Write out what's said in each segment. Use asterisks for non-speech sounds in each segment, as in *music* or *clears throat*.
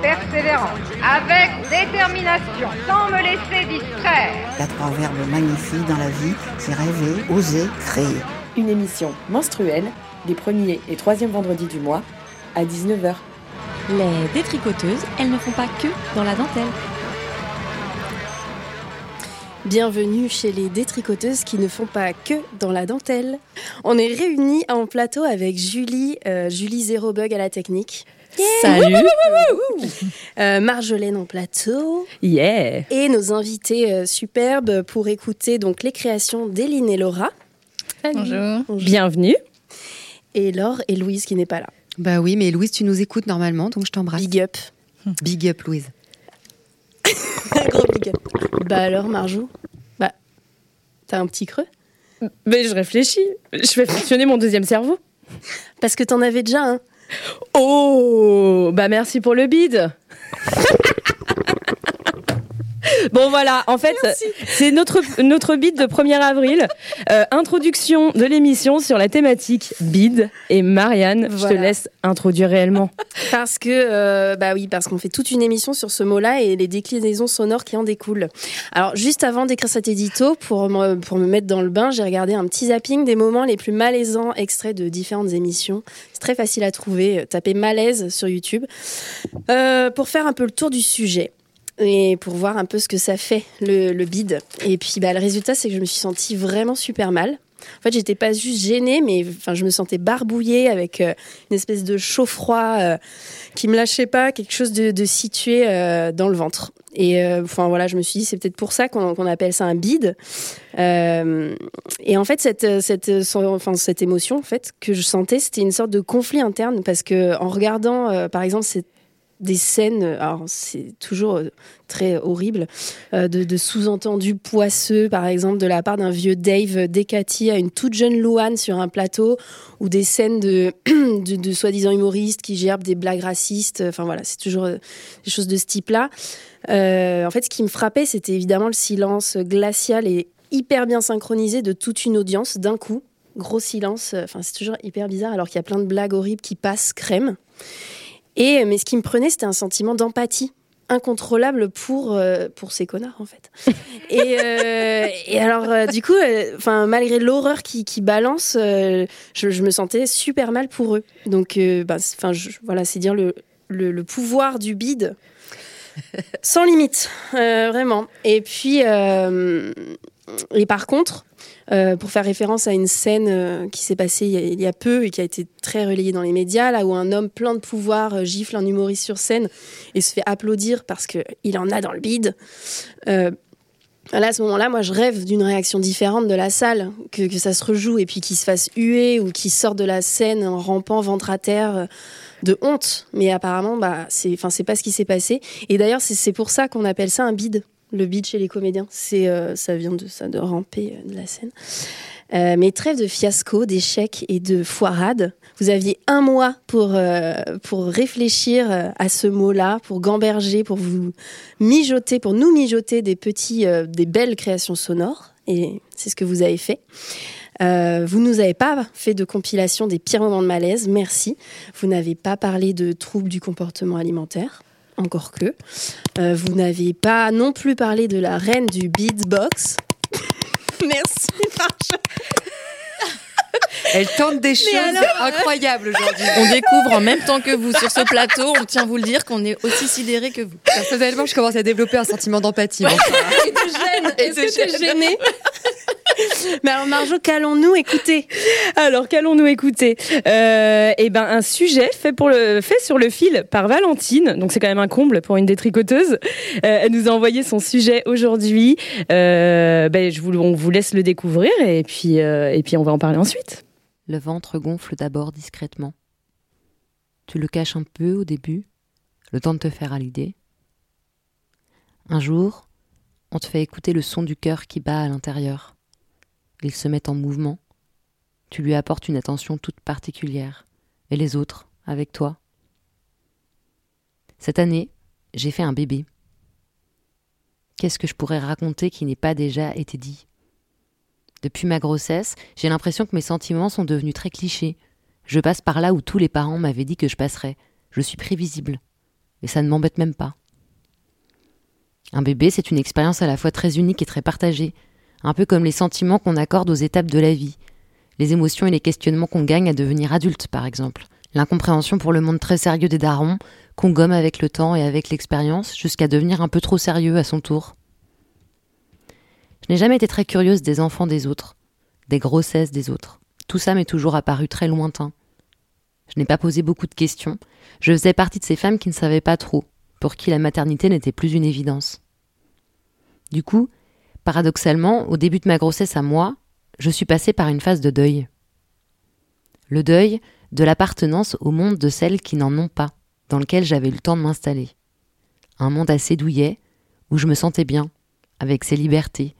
persévérance, avec détermination, sans me laisser distraire. Il y a trois verbes magnifiques dans la vie, c'est rêver, oser, créer. Une émission menstruelle, les premiers et troisièmes vendredis du mois, à 19h. Les détricoteuses, elles ne font pas que dans la dentelle. Bienvenue chez les détricoteuses qui ne font pas que dans la dentelle. On est réunis en plateau avec Julie, euh, Julie Zero Bug à la technique. Salut Euh, Marjolaine en plateau Yeah et nos invités euh, superbes pour écouter donc les créations d'Eline et Laura. Bonjour. Bienvenue Et Laure et Louise qui n'est pas là. Bah oui, mais Louise, tu nous écoutes normalement, donc je t'embrasse. Big up. *laughs* Big up, Louise. *laughs* Un gros big up. Bah alors Marjou Bah, t'as un petit creux? Mais je réfléchis, je fais fonctionner mon deuxième cerveau. Parce que t'en avais déjà un. Oh Bah merci pour le bide *laughs* Bon voilà, en fait, c'est notre, notre bide de 1er avril. Euh, introduction de l'émission sur la thématique bide. Et Marianne, je Voilà. te laisse introduire réellement. *laughs* Parce que, euh, bah oui, parce qu'on fait toute une émission sur ce mot-là et les déclinaisons sonores qui en découlent. Alors, juste avant d'écrire cet édito, pour me, pour me mettre dans le bain, j'ai regardé un petit zapping des moments les plus malaisants extraits de différentes émissions. C'est très facile à trouver. Tapez malaise sur YouTube. Euh, pour faire un peu le tour du sujet. Et pour voir un peu ce que ça fait, le, le bide. Et puis, bah, le résultat, c'est que je me suis sentie vraiment super mal. En fait, j'étais pas juste gênée, mais enfin, je me sentais barbouillée avec euh, une espèce de chaud-froid euh, qui me lâchait pas, quelque chose de, situé euh, dans le ventre. Et euh, enfin voilà, je me suis dit c'est peut-être pour ça qu'on appelle ça un bide. Et en fait cette cette enfin cette émotion en fait que je sentais, c'était une sorte de conflit interne parce que en regardant par exemple cette des scènes, alors c'est toujours euh, très horrible, euh, de, sous-entendus poisseux, par exemple, de la part d'un vieux Dave Decati à une toute jeune Louane sur un plateau, ou des scènes *clears throat* de, de, soi-disant humoristes qui gerbent des blagues racistes. Enfin voilà, c'est toujours euh, des choses de ce type-là. Euh, en fait, ce qui me frappait, c'était évidemment le silence glacial et hyper bien synchronisé de toute une audience d'un coup. Gros silence, euh, enfin c'est toujours hyper bizarre alors qu'il y a plein de blagues horribles qui passent crème. Et mais ce qui me prenait, c'était un sentiment d'empathie incontrôlable pour euh, pour ces connards en fait. *laughs* et, euh, et alors euh, du coup, euh, enfin malgré l'horreur qui, qui balance, euh, je, je me sentais super mal pour eux. Donc euh, bah, c'est- enfin voilà, c'est dire le, le le pouvoir du bide sans limite, euh, vraiment. Et puis euh, et par contre. Euh, pour faire référence à une scène euh, qui s'est passée il y, a, peu et qui a été très relayée dans les médias, là où un homme plein de pouvoir euh, gifle un humoriste sur scène et se fait applaudir parce qu'il en a dans le bide. Là, à ce moment-là, moi, je rêve d'une réaction différente de la salle, que, ça se rejoue et puis qu'il se fasse huer ou qu'il sorte de la scène en rampant ventre à terre de honte. Mais apparemment, bah, c'est, enfin, c'est pas ce qui s'est passé. Et d'ailleurs, c'est pour ça qu'on appelle ça un bide. Le bide chez les comédiens, c'est, euh, ça vient de ça, de ramper euh, de la scène. Euh, mais trêve de fiasco, d'échecs et de foirades. Vous aviez un mois pour, pour réfléchir à ce mot-là, pour gamberger, pour vous mijoter, pour nous mijoter des petits, des belles créations sonores. Et c'est ce que vous avez fait. Euh, vous nous avez pas fait de compilation des pires moments de malaise, merci. Vous n'avez pas parlé de troubles du comportement alimentaire, encore que. Euh, vous n'avez pas non plus parlé de la reine du beatbox. *laughs* merci, Marge. Elle tente des choses incroyables aujourd'hui. On découvre en même temps que vous sur ce plateau, on tient à vous le dire qu'on est aussi sidérés que vous. Personnellement, je commence à développer un sentiment d'empathie. Et de gêne. Est-ce que t'es gênée *laughs* Mais alors, Marjo, qu'allons-nous écouter? Alors, qu'allons-nous écouter? Euh, Eh ben, un sujet fait pour le fait sur le fil par Valentine. Donc, c'est quand même un comble pour une détricoteuse. Euh, elle nous a envoyé son sujet aujourd'hui. Euh, ben, je vous, on vous laisse le découvrir et puis euh, et puis on va en parler ensuite. Le ventre gonfle d'abord discrètement. Tu le caches un peu au début, le temps de te faire à l'idée. Un jour, on te fait écouter le son du cœur qui bat à l'intérieur. Il se met en mouvement. Tu lui apportes une attention toute particulière. Et les autres, avec toi Cette année, j'ai fait un bébé. Qu'est-ce que je pourrais raconter qui n'ait pas déjà été dit? Depuis ma grossesse, j'ai l'impression que mes sentiments sont devenus très clichés. Je passe par là où tous les parents m'avaient dit que je passerais. Je suis prévisible. Et ça ne m'embête même pas. Un bébé, c'est une expérience à la fois très unique et très partagée, un peu comme les sentiments qu'on accorde aux étapes de la vie, les émotions et les questionnements qu'on gagne à devenir adulte, par exemple, l'incompréhension pour le monde très sérieux des darons, qu'on gomme avec le temps et avec l'expérience, jusqu'à devenir un peu trop sérieux à son tour. Je n'ai jamais été très curieuse des enfants des autres, des grossesses des autres. Tout ça m'est toujours apparu très lointain. Je n'ai pas posé beaucoup de questions. Je faisais partie de ces femmes qui ne savaient pas trop, pour qui la maternité n'était plus une évidence. Du coup, paradoxalement, au début de ma grossesse à moi, je suis passée par une phase de deuil. Le deuil de l'appartenance au monde de celles qui n'en ont pas, dans lequel j'avais eu le temps de m'installer. Un monde assez douillet, où je me sentais bien, avec ses libertés,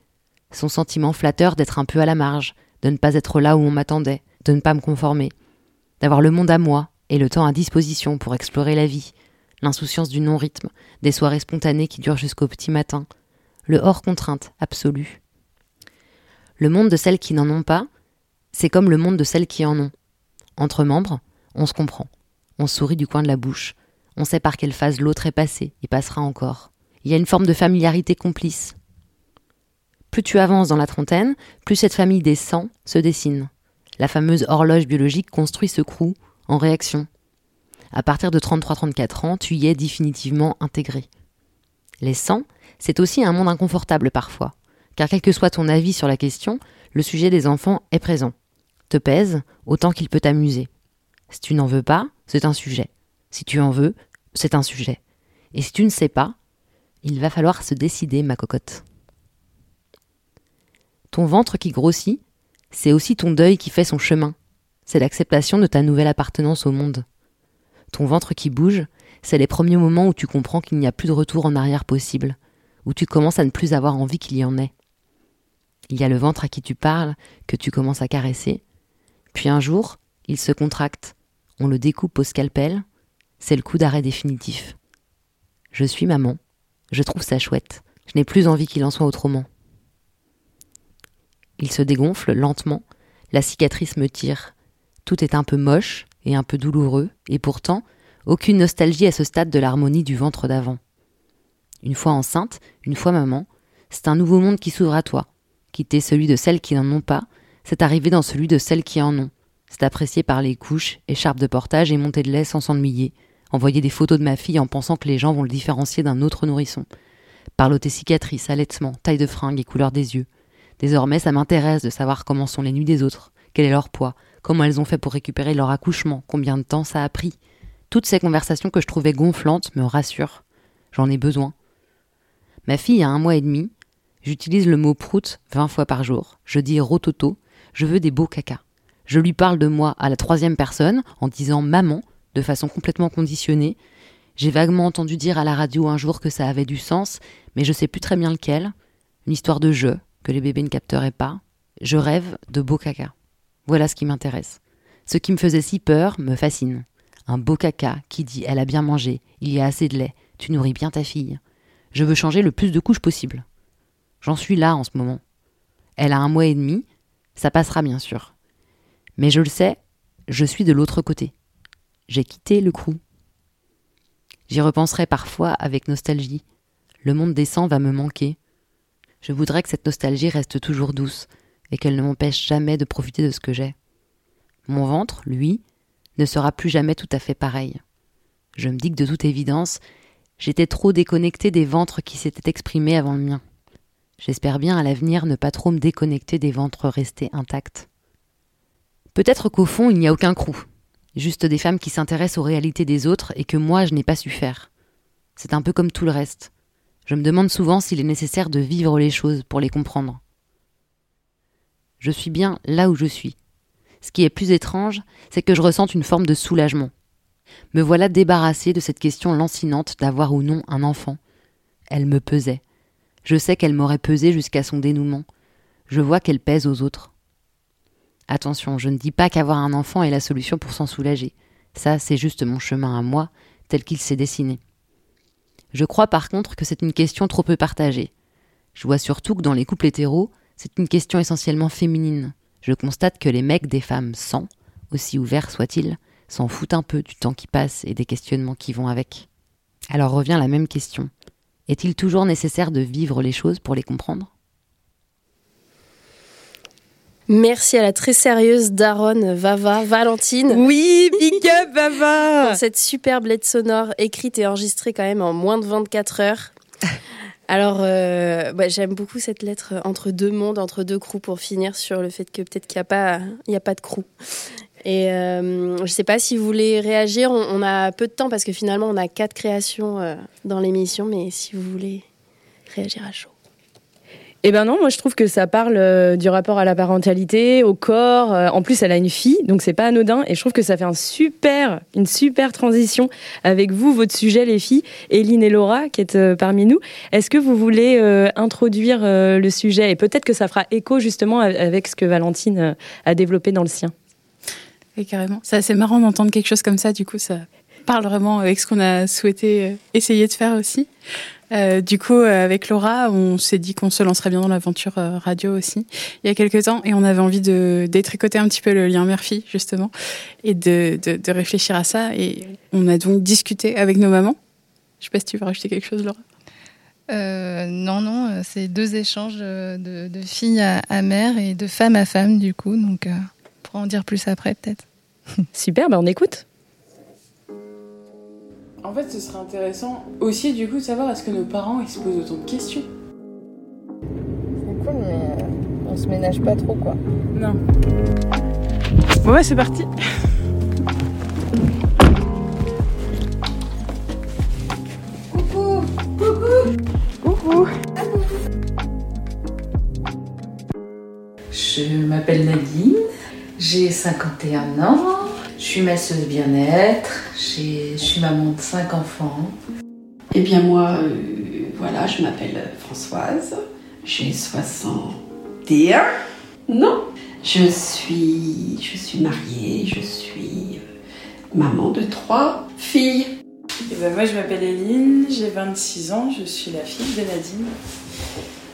son sentiment flatteur d'être un peu à la marge, de ne pas être là où on m'attendait, de ne pas me conformer, d'avoir le monde à moi et le temps à disposition pour explorer la vie, l'insouciance du non-rythme, des soirées spontanées qui durent jusqu'au petit matin, le hors-contrainte absolu. Le monde de celles qui n'en ont pas, c'est comme le monde de celles qui en ont. Entre membres, on se comprend, on sourit du coin de la bouche, on sait par quelle phase l'autre est passé et passera encore. Il y a une forme de familiarité complice. Plus tu avances dans la trentaine, plus cette famille des sangs se dessine. La fameuse horloge biologique construit ce crew en réaction, à partir de 33-34 ans, tu y es définitivement intégré. Les 100, c'est aussi un monde inconfortable parfois, car quel que soit ton avis sur la question, le sujet des enfants est présent, te pèse autant qu'il peut t'amuser. Si tu n'en veux pas, c'est un sujet. Si tu en veux, c'est un sujet. Et si tu ne sais pas, il va falloir se décider, ma cocotte. Ton ventre qui grossit, c'est aussi ton deuil qui fait son chemin. C'est l'acceptation de ta nouvelle appartenance au monde. Ton ventre qui bouge, c'est les premiers moments où tu comprends qu'il n'y a plus de retour en arrière possible, où tu commences à ne plus avoir envie qu'il y en ait. Il y a le ventre à qui tu parles, que tu commences à caresser, puis un jour, il se contracte, on le découpe au scalpel, c'est le coup d'arrêt définitif. Je suis maman, je trouve ça chouette, je n'ai plus envie qu'il en soit autrement. Il se dégonfle lentement, la cicatrice me tire, tout est un peu moche, et un peu douloureux, et pourtant aucune nostalgie à ce stade de l'harmonie du ventre d'avant. Une fois enceinte, une fois maman, c'est un nouveau monde qui s'ouvre à toi. Quitter celui de celles qui n'en ont pas, c'est arriver dans celui de celles qui en ont. C'est apprécier par les couches, écharpes de portage et montée de lait sans s'ennuyer. Envoyer des photos de ma fille en pensant que les gens vont le différencier d'un autre nourrisson. Parloter cicatrices, allaitement, taille de fringues et couleur des yeux. Désormais, ça m'intéresse de savoir comment sont les nuits des autres, quel est leur poids, comment elles ont fait pour récupérer leur accouchement, combien de temps ça a pris? Toutes ces conversations que je trouvais gonflantes me rassurent. J'en ai besoin. Ma fille a un mois et demi. J'utilise le mot prout vingt fois par jour. Je dis rototo. Je veux des beaux caca. Je lui parle de moi à la troisième personne en disant maman de façon complètement conditionnée. J'ai vaguement entendu dire à la radio un jour que ça avait du sens, mais je sais plus très bien lequel. Une histoire de jeu que les bébés ne capteraient pas. Je rêve de beaux caca. Voilà ce qui m'intéresse. Ce qui me faisait si peur me fascine. Un beau caca qui dit Elle a bien mangé, il y a assez de lait, tu nourris bien ta fille. Je veux changer le plus de couches possible. J'en suis là en ce moment. Elle a un mois et demi, ça passera bien sûr. Mais je le sais, je suis de l'autre côté. J'ai quitté le crew. J'y repenserai parfois avec nostalgie. Le monde des sangs va me manquer. Je voudrais que cette nostalgie reste toujours douce, et qu'elle ne m'empêche jamais de profiter de ce que j'ai. Mon ventre, lui, ne sera plus jamais tout à fait pareil. Je me dis que de toute évidence, j'étais trop déconnecté des ventres qui s'étaient exprimés avant le mien. J'espère bien à l'avenir ne pas trop me déconnecter des ventres restés intacts. Peut-être qu'au fond, il n'y a aucun crew, juste des femmes qui s'intéressent aux réalités des autres et que moi je n'ai pas su faire. C'est un peu comme tout le reste. Je me demande souvent s'il est nécessaire de vivre les choses pour les comprendre. Je suis bien là où je suis. Ce qui est plus étrange, c'est que je ressente une forme de soulagement. Me voilà débarrassée de cette question lancinante d'avoir ou non un enfant. Elle me pesait. Je sais qu'elle m'aurait pesé jusqu'à son dénouement. Je vois qu'elle pèse aux autres. Attention, je ne dis pas qu'avoir un enfant est la solution pour s'en soulager. Ça, c'est juste mon chemin à moi, tel qu'il s'est dessiné. Je crois par contre que c'est une question trop peu partagée. Je vois surtout que dans les couples hétéros, c'est une question essentiellement féminine. Je constate que les mecs des femmes sans, aussi ouverts soient-ils, s'en foutent un peu du temps qui passe et des questionnements qui vont avec. Alors revient la même question. Est-il toujours nécessaire de vivre les choses pour les comprendre? Merci à la très sérieuse Daronne Vava Valentine. Oui, big up Vava *laughs* Pour cette superbe lettre sonore écrite et enregistrée quand même en moins de 24 heures. *laughs* Alors, euh, bah, j'aime beaucoup cette lettre entre deux mondes, entre deux crews, pour finir sur le fait que peut-être qu'il n'y a, pas, il y a pas de crew. Et euh, je ne sais pas si vous voulez réagir. On, a peu de temps parce que finalement, on a quatre créations euh, dans l'émission. Mais si vous voulez réagir à chaud. Eh ben non, moi je trouve que ça parle euh, du rapport à la parentalité, au corps. En plus, elle a une fille, donc c'est pas anodin. Et je trouve que ça fait une super transition avec vous, votre sujet, les filles, Eline et Laura, qui êtes parmi nous. Est-ce que vous voulez introduire le sujet? Et peut-être que ça fera écho justement avec ce que Valentine a développé dans le sien. Et carrément. C'est marrant d'entendre quelque chose comme ça. Du coup, ça parle vraiment avec ce qu'on a souhaité euh, essayer de faire aussi. Euh, du coup, euh, avec Laura, on s'est dit qu'on se lancerait bien dans l'aventure euh, radio aussi il y a quelques temps, et on avait envie de détricoter un petit peu le lien mère-fille justement, et de, de, de, réfléchir à ça. Et on a donc discuté avec nos mamans. Je sais pas si tu veux rajouter quelque chose, Laura. Euh, non, non, c'est deux échanges de, de fille à, à, mère et de femme à femme du coup, donc euh, pourra en dire plus après peut-être. *laughs* Super, bah on écoute. En fait, ce serait intéressant aussi du coup de savoir est-ce que nos parents ils se posent autant de questions? C'est cool, mais euh, on se ménage pas trop quoi. Non. Bon ouais, c'est parti. Coucou Coucou Coucou Je m'appelle Nadine, j'ai 51 ans, je suis masseuse bien-être, je suis maman de 5 enfants. Eh bien moi, euh, voilà, je m'appelle Françoise, j'ai 61. Non, je suis, je suis mariée, je suis euh, maman de trois filles. Et ben moi je m'appelle Eline, j'ai 26 ans, je suis la fille de Nadine.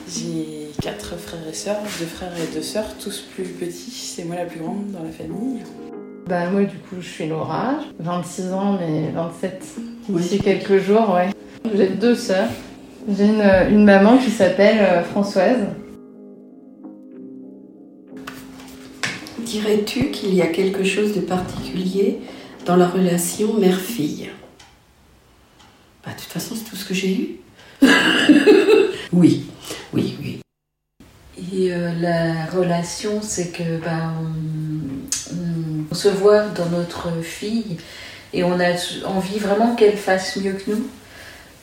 J'ai quatre frères et sœurs, deux frères et deux sœurs, tous plus petits. C'est moi la plus grande dans la famille. Bah moi du coup je suis Laura, 26 ans mais 27 d'ici quelques jours, ouais. J'ai deux sœurs. J'ai une, une, maman qui s'appelle euh, Françoise. Dirais-tu qu'il y a quelque chose de particulier dans la relation mère-fille? Bah de toute façon c'est tout ce que j'ai eu. *laughs* oui, oui, oui. Et euh, la relation, c'est que bah, on, se voit dans notre fille et on a envie vraiment qu'elle fasse mieux que nous.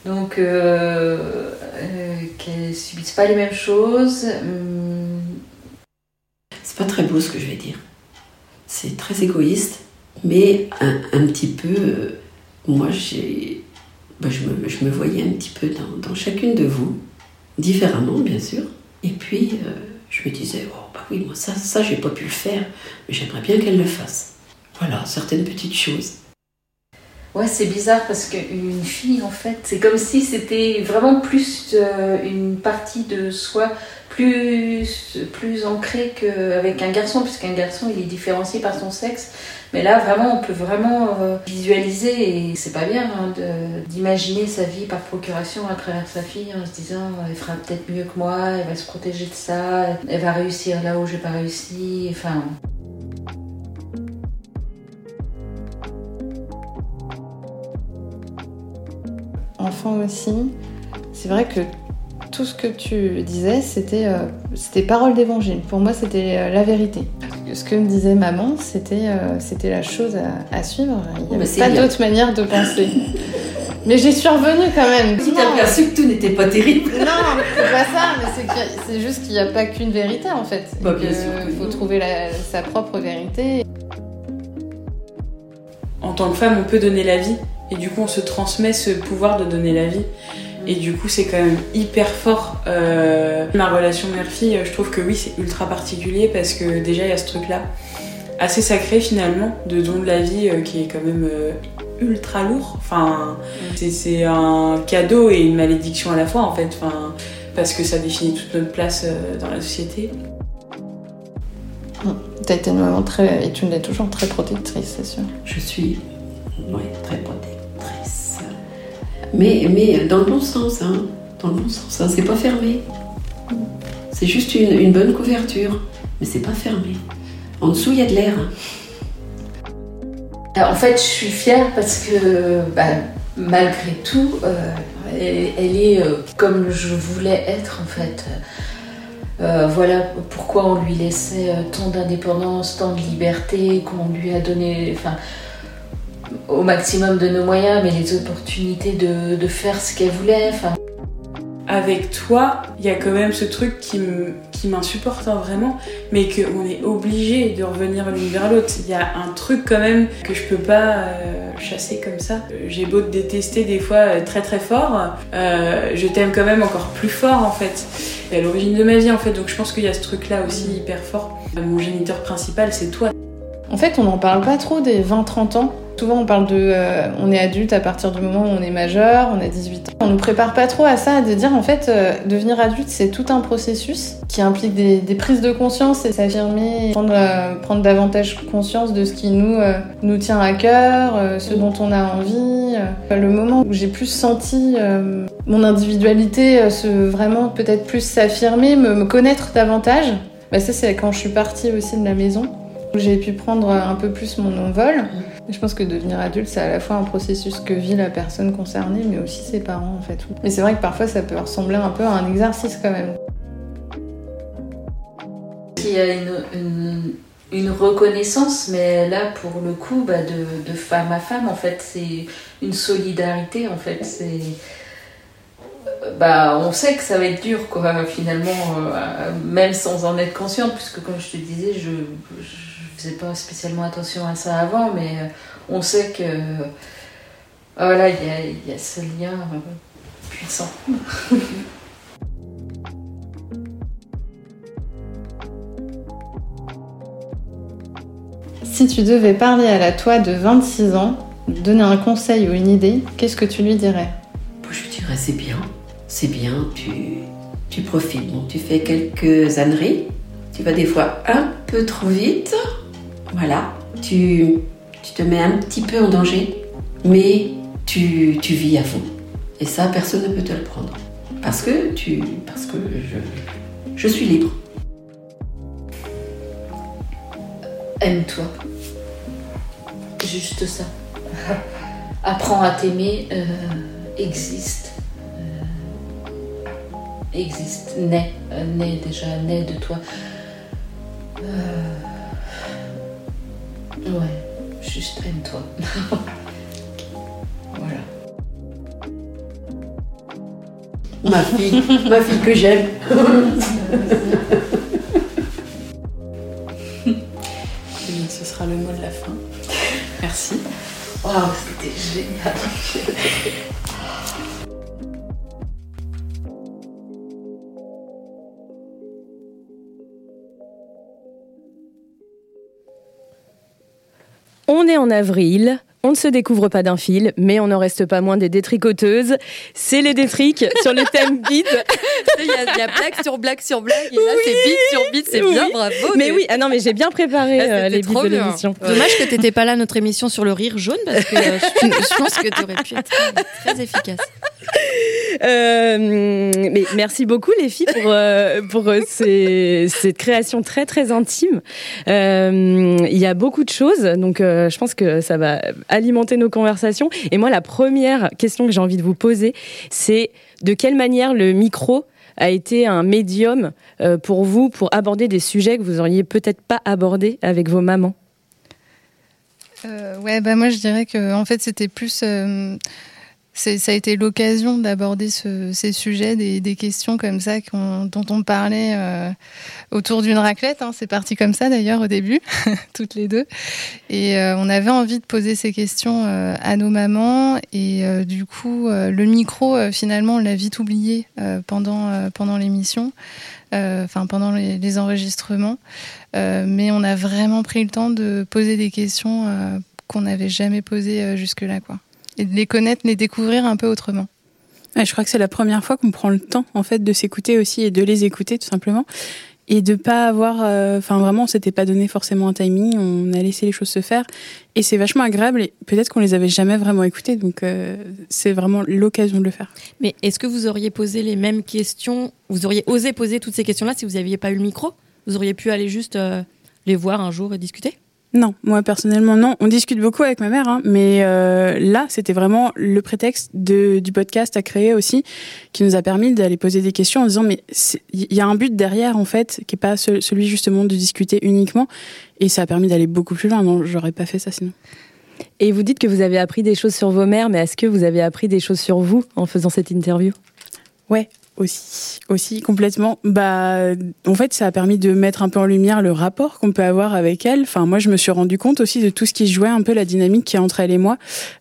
Donc, euh, euh, qu'elle ne subisse pas les mêmes choses. Hum... C'est pas très beau ce que je vais dire. C'est très égoïste, mais un, un petit peu. Moi, j'ai, bah, je, me, je, me, voyais un petit peu dans, dans, chacune de vous, différemment, bien sûr. Et puis, euh, je me disais, oh, bah oui, moi, ça, ça j'ai pas pu le faire, mais j'aimerais bien qu'elle le fasse. Voilà, certaines petites choses. Ouais, c'est bizarre parce qu'une fille, en fait, c'est comme si c'était vraiment plus euh, une partie de soi plus, plus ancrée qu'avec un garçon, puisqu'un garçon, il est différencié par son sexe. Mais là, vraiment, on peut vraiment euh, visualiser, et c'est pas bien hein, d'imaginer sa vie par procuration à travers sa fille en se disant elle fera peut-être mieux que moi, elle va se protéger de ça, elle va réussir là où j'ai pas réussi. Enfin. Enfant aussi, c'est vrai que tout ce que tu disais, c'était euh, c'était parole d'évangile. Pour moi, c'était euh, la vérité. Ce que me disait maman, c'était euh, c'était la chose à, à suivre. Il n'y avait pas d'autre manière de penser. mais j'y suis revenue quand même. Tu t'es aperçu que tout n'était pas terrible. Non, c'est pas ça, mais c'est juste qu'il n'y a pas qu'une vérité en fait. Bah, bien sûr. Il faut trouver la, sa propre vérité. En tant que femme, on peut donner la vie. Et du coup, on se transmet ce pouvoir de donner la vie. Et du coup, c'est quand même hyper fort. Euh, ma relation mère-fille, je trouve que oui, c'est ultra particulier parce que déjà, il y a ce truc-là, assez sacré finalement, de don de la vie euh, qui est quand même euh, ultra lourd. Enfin, c'est- c'est un cadeau et une malédiction à la fois en fait. Enfin, parce que ça définit toute notre place euh, dans la société. T'as été une maman très, et tu l'es toujours très protectrice, c'est sûr. Je suis ouais, très protectrice. Mais, mais dans le bon sens, hein. Dans le bon hein. c'est pas fermé. C'est juste une, bonne couverture, mais c'est pas fermé. En dessous, il y a de l'air. Euh, En fait, je suis fière parce que bah, malgré tout, euh, elle, est euh, comme je voulais être en fait. Voilà pourquoi on lui laissait tant d'indépendance, tant de liberté, qu'on lui a donné au maximum de nos moyens, mais les opportunités de, de faire ce qu'elle voulait. Enfin, avec toi, il y a quand même ce truc qui m'insupporte hein, vraiment, mais qu'on est obligé de revenir l'une vers l'autre. Il y a un truc quand même que je peux pas euh, chasser comme ça. Euh, J'ai beau te détester des fois euh, très très fort, euh, je t'aime quand même encore plus fort en fait. Et à l'origine de ma vie en fait, donc je pense qu'il y a ce truc là aussi hyper fort. Mon géniteur principal c'est toi. En fait, on n'en parle pas trop des 20-30 ans. Souvent, on parle de. euh, on est adulte à partir du moment où on est majeur, on a 18 ans. On nous prépare pas trop à ça, de dire en fait, euh, devenir adulte, c'est tout un processus qui implique des, prises de conscience et s'affirmer, prendre, euh, prendre davantage conscience de ce qui nous, nous tient à cœur, ce dont on a envie. Le moment où j'ai plus senti mon individualité se vraiment peut-être plus s'affirmer, me, me connaître davantage, bah, ça, c'est quand je suis partie aussi de la maison où j'ai pu prendre un peu plus mon envol. Je pense que devenir adulte, c'est à la fois un processus que vit la personne concernée, mais aussi ses parents, en fait. Mais c'est vrai que parfois, ça peut ressembler un peu à un exercice quand même. il y a une, reconnaissance, mais là, pour le coup, bah, de, femme à femme, en fait, c'est une solidarité, en fait. C'est. Bah, on sait que ça va être dur, quoi, finalement, euh, même sans en être consciente, puisque, comme je te disais, je faisais pas spécialement attention à ça avant, mais euh, on sait que. Voilà, il y a, il y a ce lien euh, puissant. *laughs* Si tu devais parler à la toi de 26 ans, lui donner un conseil ou une idée, qu'est-ce que tu lui dirais? Je dirais c'est bien, c'est bien, tu, tu profites. Bon, tu fais quelques âneries, tu vas des fois un peu trop vite, voilà, tu, te mets un petit peu en danger, mais tu, vis à fond. Et ça, personne ne peut te le prendre. Parce que, tu, parce que je, je suis libre. Aime-toi. Juste ça. *laughs* Apprends à t'aimer, euh, existe. Euh, existe, naît, euh, naît déjà, naît de toi. Ouais, juste aime-toi. *laughs* voilà. Ma fille, ma fille que j'aime. *laughs* Ce sera le mot de la fin. Merci. Waouh, c'était génial. En avril. On ne se découvre pas d'un fil, mais on n'en reste pas moins des détricoteuses. C'est les détriques sur le thème bide. *laughs* Il y, a, il y a blague sur blague sur blague, et là c'est bide sur bide, c'est bien, bravo. Mais oui, ah non, mais j'ai bien préparé euh, les bides de l'émission. Dommage que t'étais pas là à notre émission sur le rire jaune parce que euh, je, je pense que t'aurais pu être très efficace. Euh, mais merci beaucoup les filles pour euh, pour euh, ces, cette création très très intime. Euh, Il y a beaucoup de choses, donc euh, je pense que ça va alimenter nos conversations. Et moi, la première question que j'ai envie de vous poser, c'est de quelle manière le micro a été un médium euh, pour vous pour aborder des sujets que vous auriez peut-être pas abordés avec vos mamans? Euh, ouais, bah moi je dirais que en fait c'était plus euh, ça a été l'occasion d'aborder ce, ces sujets, des, questions comme ça dont on parlait euh, autour d'une raclette. Hein. C'est parti comme ça d'ailleurs au début, *laughs* toutes les deux. Et euh, on avait envie de poser ces questions euh, à nos mamans. Et du coup, le micro, finalement, on l'a vite oublié pendant, pendant l'émission, enfin pendant les, les enregistrements. mais on a vraiment pris le temps de poser des questions qu'on n'avait jamais posées jusque-là, quoi et de les connaître, les découvrir un peu autrement. Ouais, je crois que c'est la première fois qu'on prend le temps en fait de s'écouter aussi et de les écouter tout simplement. Et de pas avoir enfin euh, vraiment on s'était pas donné forcément un timing on a laissé les choses se faire. Et c'est vachement agréable et peut-être qu'on les avait jamais vraiment écoutés donc euh, c'est vraiment l'occasion de le faire. Mais est-ce que vous auriez posé les mêmes questions vous auriez osé poser toutes ces questions là si vous aviez pas eu le micro? Vous auriez pu aller juste euh, les voir un jour et discuter? Non, moi personnellement non. On discute beaucoup avec ma mère, hein, mais euh, là c'était vraiment le prétexte de, du podcast à créer aussi, qui nous a permis d'aller poser des questions en disant mais il y a un but derrière en fait, qui est pas celui justement de discuter uniquement, et ça a permis d'aller beaucoup plus loin. Non, j'aurais pas fait ça sinon. Et vous dites que vous avez appris des choses sur vos mères, mais est-ce que vous avez appris des choses sur vous en faisant cette interview? Ouais, aussi, aussi complètement. Bah, en fait, ça a permis de mettre un peu en lumière le rapport qu'on peut avoir avec elle. Enfin, moi, je me suis rendu compte aussi de tout ce qui jouait un peu la dynamique qui est entre elle et moi,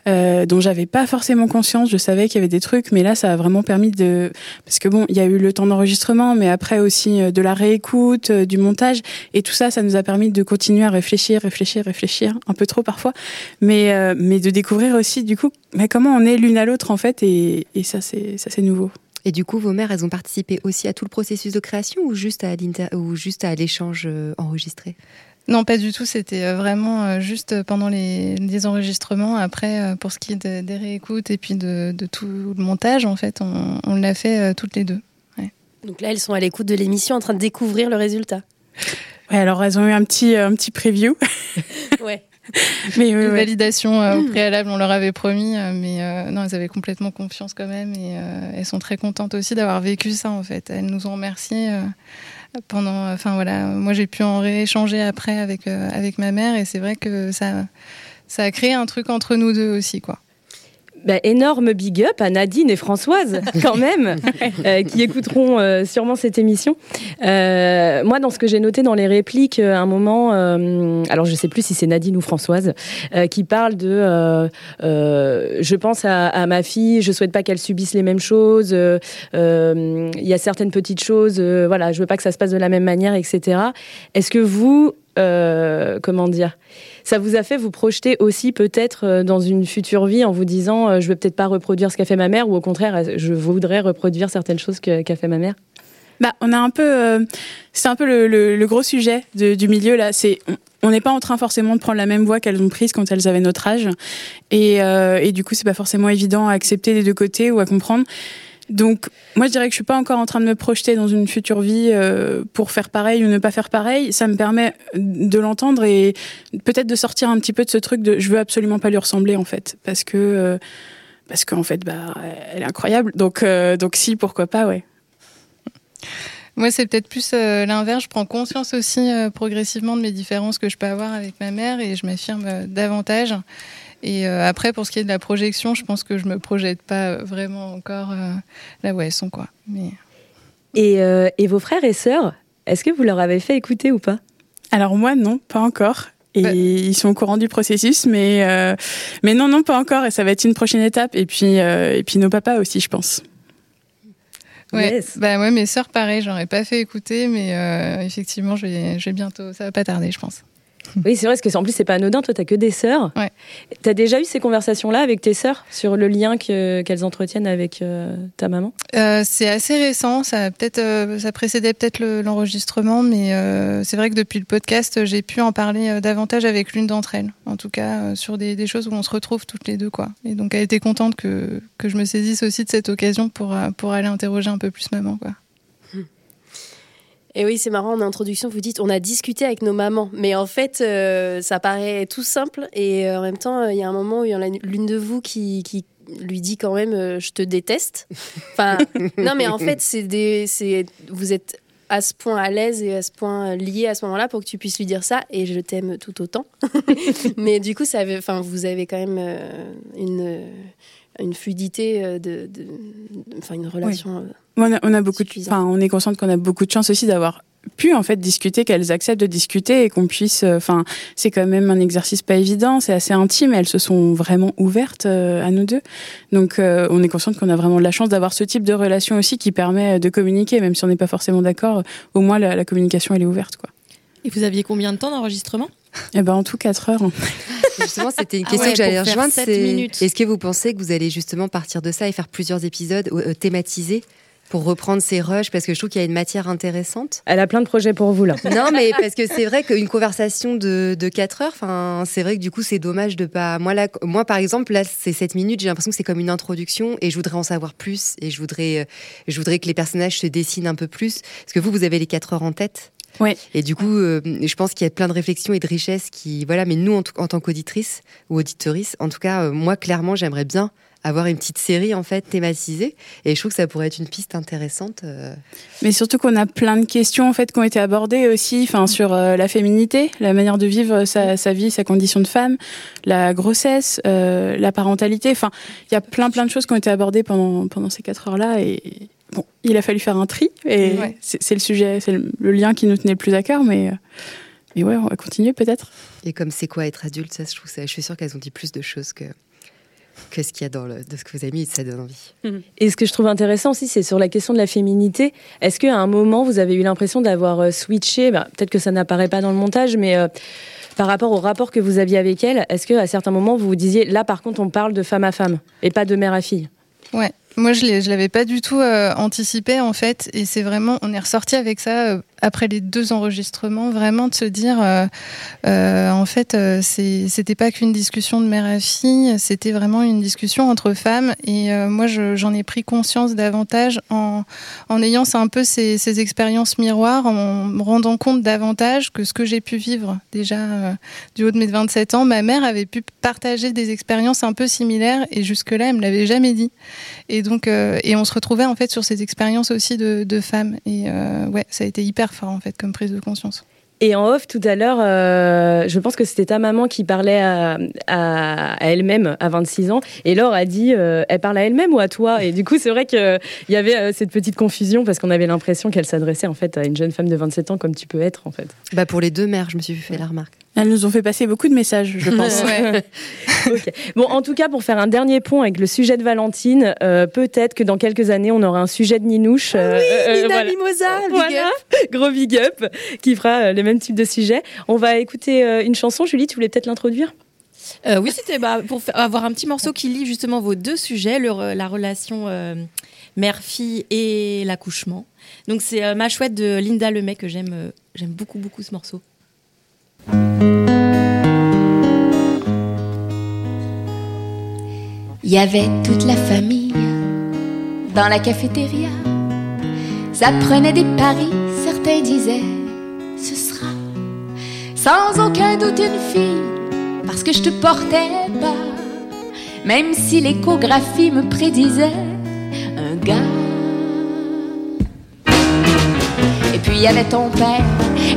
euh, dont j'avais pas forcément conscience. Je savais qu'il y avait des trucs, mais là, ça a vraiment permis de, parce que bon, il y a eu le temps d'enregistrement, mais après aussi euh, de la réécoute, euh, du montage, et tout ça, ça nous a permis de continuer à réfléchir, réfléchir, réfléchir, un peu trop parfois, mais euh, mais de découvrir aussi du coup, mais comment on est l'une à l'autre en fait, et, et ça, c'est ça, c'est nouveau. Et du coup, vos mères, elles ont participé aussi à tout le processus de création ou juste à ou juste à l'échange euh, enregistré? Non, pas du tout. C'était euh, vraiment euh, juste pendant les, les, enregistrements. Après, pour ce qui est de, des réécoutes et puis de, de, tout le montage, en fait, on, on l'a fait toutes les deux. Ouais. Donc là, elles sont à l'écoute de l'émission en train de découvrir le résultat. Ouais, alors elles ont eu un petit, un petit preview. *laughs* ouais. *laughs* mais oui, validation euh, au préalable, on leur avait promis, euh, mais euh, non, elles avaient complètement confiance quand même et euh, elles sont très contentes aussi d'avoir vécu ça en fait. Elles nous ont remercié euh, pendant, enfin voilà, moi j'ai pu en rééchanger après avec avec ma mère et c'est vrai que ça ça a créé un truc entre nous deux aussi quoi. Bah, énorme big up à Nadine et Françoise, *laughs* quand même, euh, qui écouteront euh, sûrement cette émission. Euh, moi, dans ce que j'ai noté dans les répliques, à un moment, alors je sais plus si c'est Nadine ou Françoise, qui parle de je pense à, à, ma fille, je souhaite pas qu'elle subisse les mêmes choses, il y a certaines petites choses, voilà, je veux pas que ça se passe de la même manière, etc. Est-ce que vous, comment dire, ça vous a fait vous projeter aussi peut-être euh, dans une future vie en vous disant euh, je vais peut-être pas reproduire ce qu'a fait ma mère ou au contraire je voudrais reproduire certaines choses qu'a qu fait ma mère? Bah, on a un peu, euh, c'est un peu le, gros sujet du milieu là. C'est on n'est pas en train forcément de prendre la même voie qu'elles ont prise quand elles avaient notre âge, et, euh, et du coup c'est pas forcément évident à accepter des deux côtés ou à comprendre. Donc, moi, je dirais que je suis pas encore en train de me projeter dans une future vie euh, pour faire pareil ou ne pas faire pareil. Ça me permet de l'entendre et peut-être de sortir un petit peu de ce truc de je veux absolument pas lui ressembler en fait, parce que euh, parce qu'en fait, bah, elle est incroyable. Donc, euh, donc si, pourquoi pas, ouais. Moi, c'est peut-être plus l'inverse. Je prends conscience aussi progressivement de mes différences que je peux avoir avec ma mère et je m'affirme davantage. Et euh, après, pour ce qui est de la projection, je pense que je me projette pas vraiment encore euh, là où elles sont, quoi. Mais... Et, euh, et vos frères et sœurs, est-ce que vous leur avez fait écouter ou pas? Alors moi, non, pas encore. Et bah... ils sont au courant du processus, mais euh, mais non, non, pas encore. Et ça va être une prochaine étape. Et puis euh, et puis nos papas aussi, je pense. Ouais, yes. bah ouais, mes sœurs, pareil, j'aurais pas fait écouter, mais euh, effectivement, je vais, je vais bientôt, ça va pas tarder, je pense. Oui, c'est vrai, parce que en plus, c'est pas anodin. Toi, t'as que des sœurs. Ouais. T'as déjà eu ces conversations-là avec tes sœurs sur le lien qu'elles qu entretiennent avec euh, ta maman? Euh, C'est assez récent. Ça, peut euh, ça précédait peut-être l'enregistrement, le, mais c'est vrai que depuis le podcast, j'ai pu en parler davantage avec l'une d'entre elles. En tout cas, sur des, des, choses où on se retrouve toutes les deux, quoi. Et donc, elle était contente que, que je me saisisse aussi de cette occasion pour, pour aller interroger un peu plus maman, quoi. Et oui, c'est marrant, en introduction, vous dites on a discuté avec nos mamans. Mais en fait, euh, ça paraît tout simple. Et euh, en même temps, il y a un moment où il y en a l'une de vous qui, qui lui dit quand même euh, je te déteste. *laughs* Enfin, non, mais en fait, c'est des, vous êtes à ce point à l'aise et à ce point lié à ce moment-là pour que tu puisses lui dire ça et je t'aime tout autant. *laughs* mais du coup, ça avait, enfin, vous avez quand même euh, une une fluidité euh, de, de- enfin une relation. euh, On a, on a beaucoup de, enfin, on est consciente qu'on a beaucoup de chance aussi d'avoir pu en fait discuter, qu'elles acceptent de discuter et qu'on puisse, euh, enfin, c'est quand même un exercice pas évident, c'est assez intime. Elles se sont vraiment ouvertes euh, à nous deux, donc euh, on est consciente qu'on a vraiment de la chance d'avoir ce type de relation aussi qui permet de communiquer, même si on n'est pas forcément d'accord. Au moins la, la communication elle est ouverte, quoi. Et vous aviez combien de temps d'enregistrement Eh ben en tout 4 heures. *laughs* Justement, c'était une Ah question ouais, que j'allais rejoindre. c'est-. Est-ce que vous pensez que vous allez justement partir de ça et faire plusieurs épisodes euh, thématisés pour reprendre ces rushs? Parce que je trouve qu'il y a une matière intéressante. Elle a plein de projets pour vous là. *laughs* Non, mais parce que c'est vrai qu'une conversation de, de 4 heures, enfin, c'est vrai que du coup, c'est dommage de pas. Moi, là, moi, par exemple, là, c'est 7 minutes, j'ai l'impression que c'est comme une introduction et je voudrais en savoir plus et je voudrais, euh, je voudrais que les personnages se dessinent un peu plus. Parce que vous, vous avez les 4 heures en tête? Ouais. Et du coup, euh, je pense qu'il y a plein de réflexions et de richesses qui, voilà, mais nous, en, en tant qu'auditrice ou auditrice, en tout cas, euh, moi, clairement, j'aimerais bien avoir une petite série, en fait, thématisée. Et je trouve que ça pourrait être une piste intéressante. euh. Mais surtout qu'on a plein de questions en fait qui ont été abordées aussi, enfin sur euh, la féminité, la manière de vivre sa, sa vie, sa condition de femme, la grossesse, euh, la parentalité. Enfin, il y a plein plein de choses qui ont été abordées pendant pendant ces quatre heures là et bon, il a fallu faire un tri et Ouais. c'est le sujet, c'est le, le lien qui nous tenait le plus à cœur, mais euh, mais ouais, on va continuer peut-être. Et comme c'est quoi être adulte, ça, je trouve ça, je suis sûre qu'elles ont dit plus de choses que, que ce qu'il y a dans le, de ce que vous avez mis, et ça donne envie. Et ce que je trouve intéressant aussi, c'est sur la question de la féminité. Est-ce qu'à un moment, vous avez eu l'impression d'avoir euh, switché bah, Peut-être que ça n'apparaît pas dans le montage, mais euh, par rapport au rapport que vous aviez avec elle, est-ce qu'à certains moments, vous vous disiez, là par contre, on parle de femme à femme et pas de mère à fille? Ouais, moi je je l'avais pas du tout euh, anticipé en fait, et c'est vraiment, on est ressorti avec ça euh, après les deux enregistrements, vraiment de se dire, euh, en fait, c'était pas qu'une discussion de mère à fille, c'était vraiment une discussion entre femmes, et moi je- j'en ai pris conscience davantage en, ayant un peu ces, ces expériences miroirs, en me rendant compte davantage que ce que j'ai pu vivre déjà du haut de mes 27 ans, ma mère avait pu partager des expériences un peu similaires, et jusque-là elle me l'avait jamais dit. Donc, euh, et on se retrouvait en fait sur ces expériences aussi de, de femmes. Et euh, ouais, ça a été hyper fort en fait comme prise de conscience. Et en off, tout à l'heure, euh, je pense que c'était ta maman qui parlait à, à- à elle-même à 26 ans. Et Laure a dit, euh, elle parle à elle-même ou à toi? Et du coup, c'est vrai qu'il y avait euh, cette petite confusion parce qu'on avait l'impression qu'elle s'adressait en fait à une jeune femme de 27 ans comme tu peux être en fait. Bah pour les deux mères, je me suis fait la remarque. Elles nous ont fait passer beaucoup de messages, je *laughs* pense. *laughs* Bon, en tout cas, pour faire un dernier pont avec le sujet de Valentine, euh, peut-être que dans quelques années, on aura un sujet de Ninouche. euh, euh, Nina voilà. Mimosa, big Voilà, *laughs* gros big up, qui fera euh, les mêmes types de sujets. On va écouter euh, une chanson. Julie, tu voulais peut-être l'introduire? Euh, oui, c'était bah, pour avoir un petit morceau qui lie justement vos deux sujets, le la relation euh, mère-fille et l'accouchement. Donc c'est euh, Ma chouette de Linda Lemay que j'aime euh, j'aime beaucoup beaucoup ce morceau. Il y avait toute la famille dans la cafétéria. Ça prenait des paris, certains disaient ce sera sans aucun doute une fille parce que je te portais pas. Même si l'échographie me prédisait un gars. Puis il y avait ton père,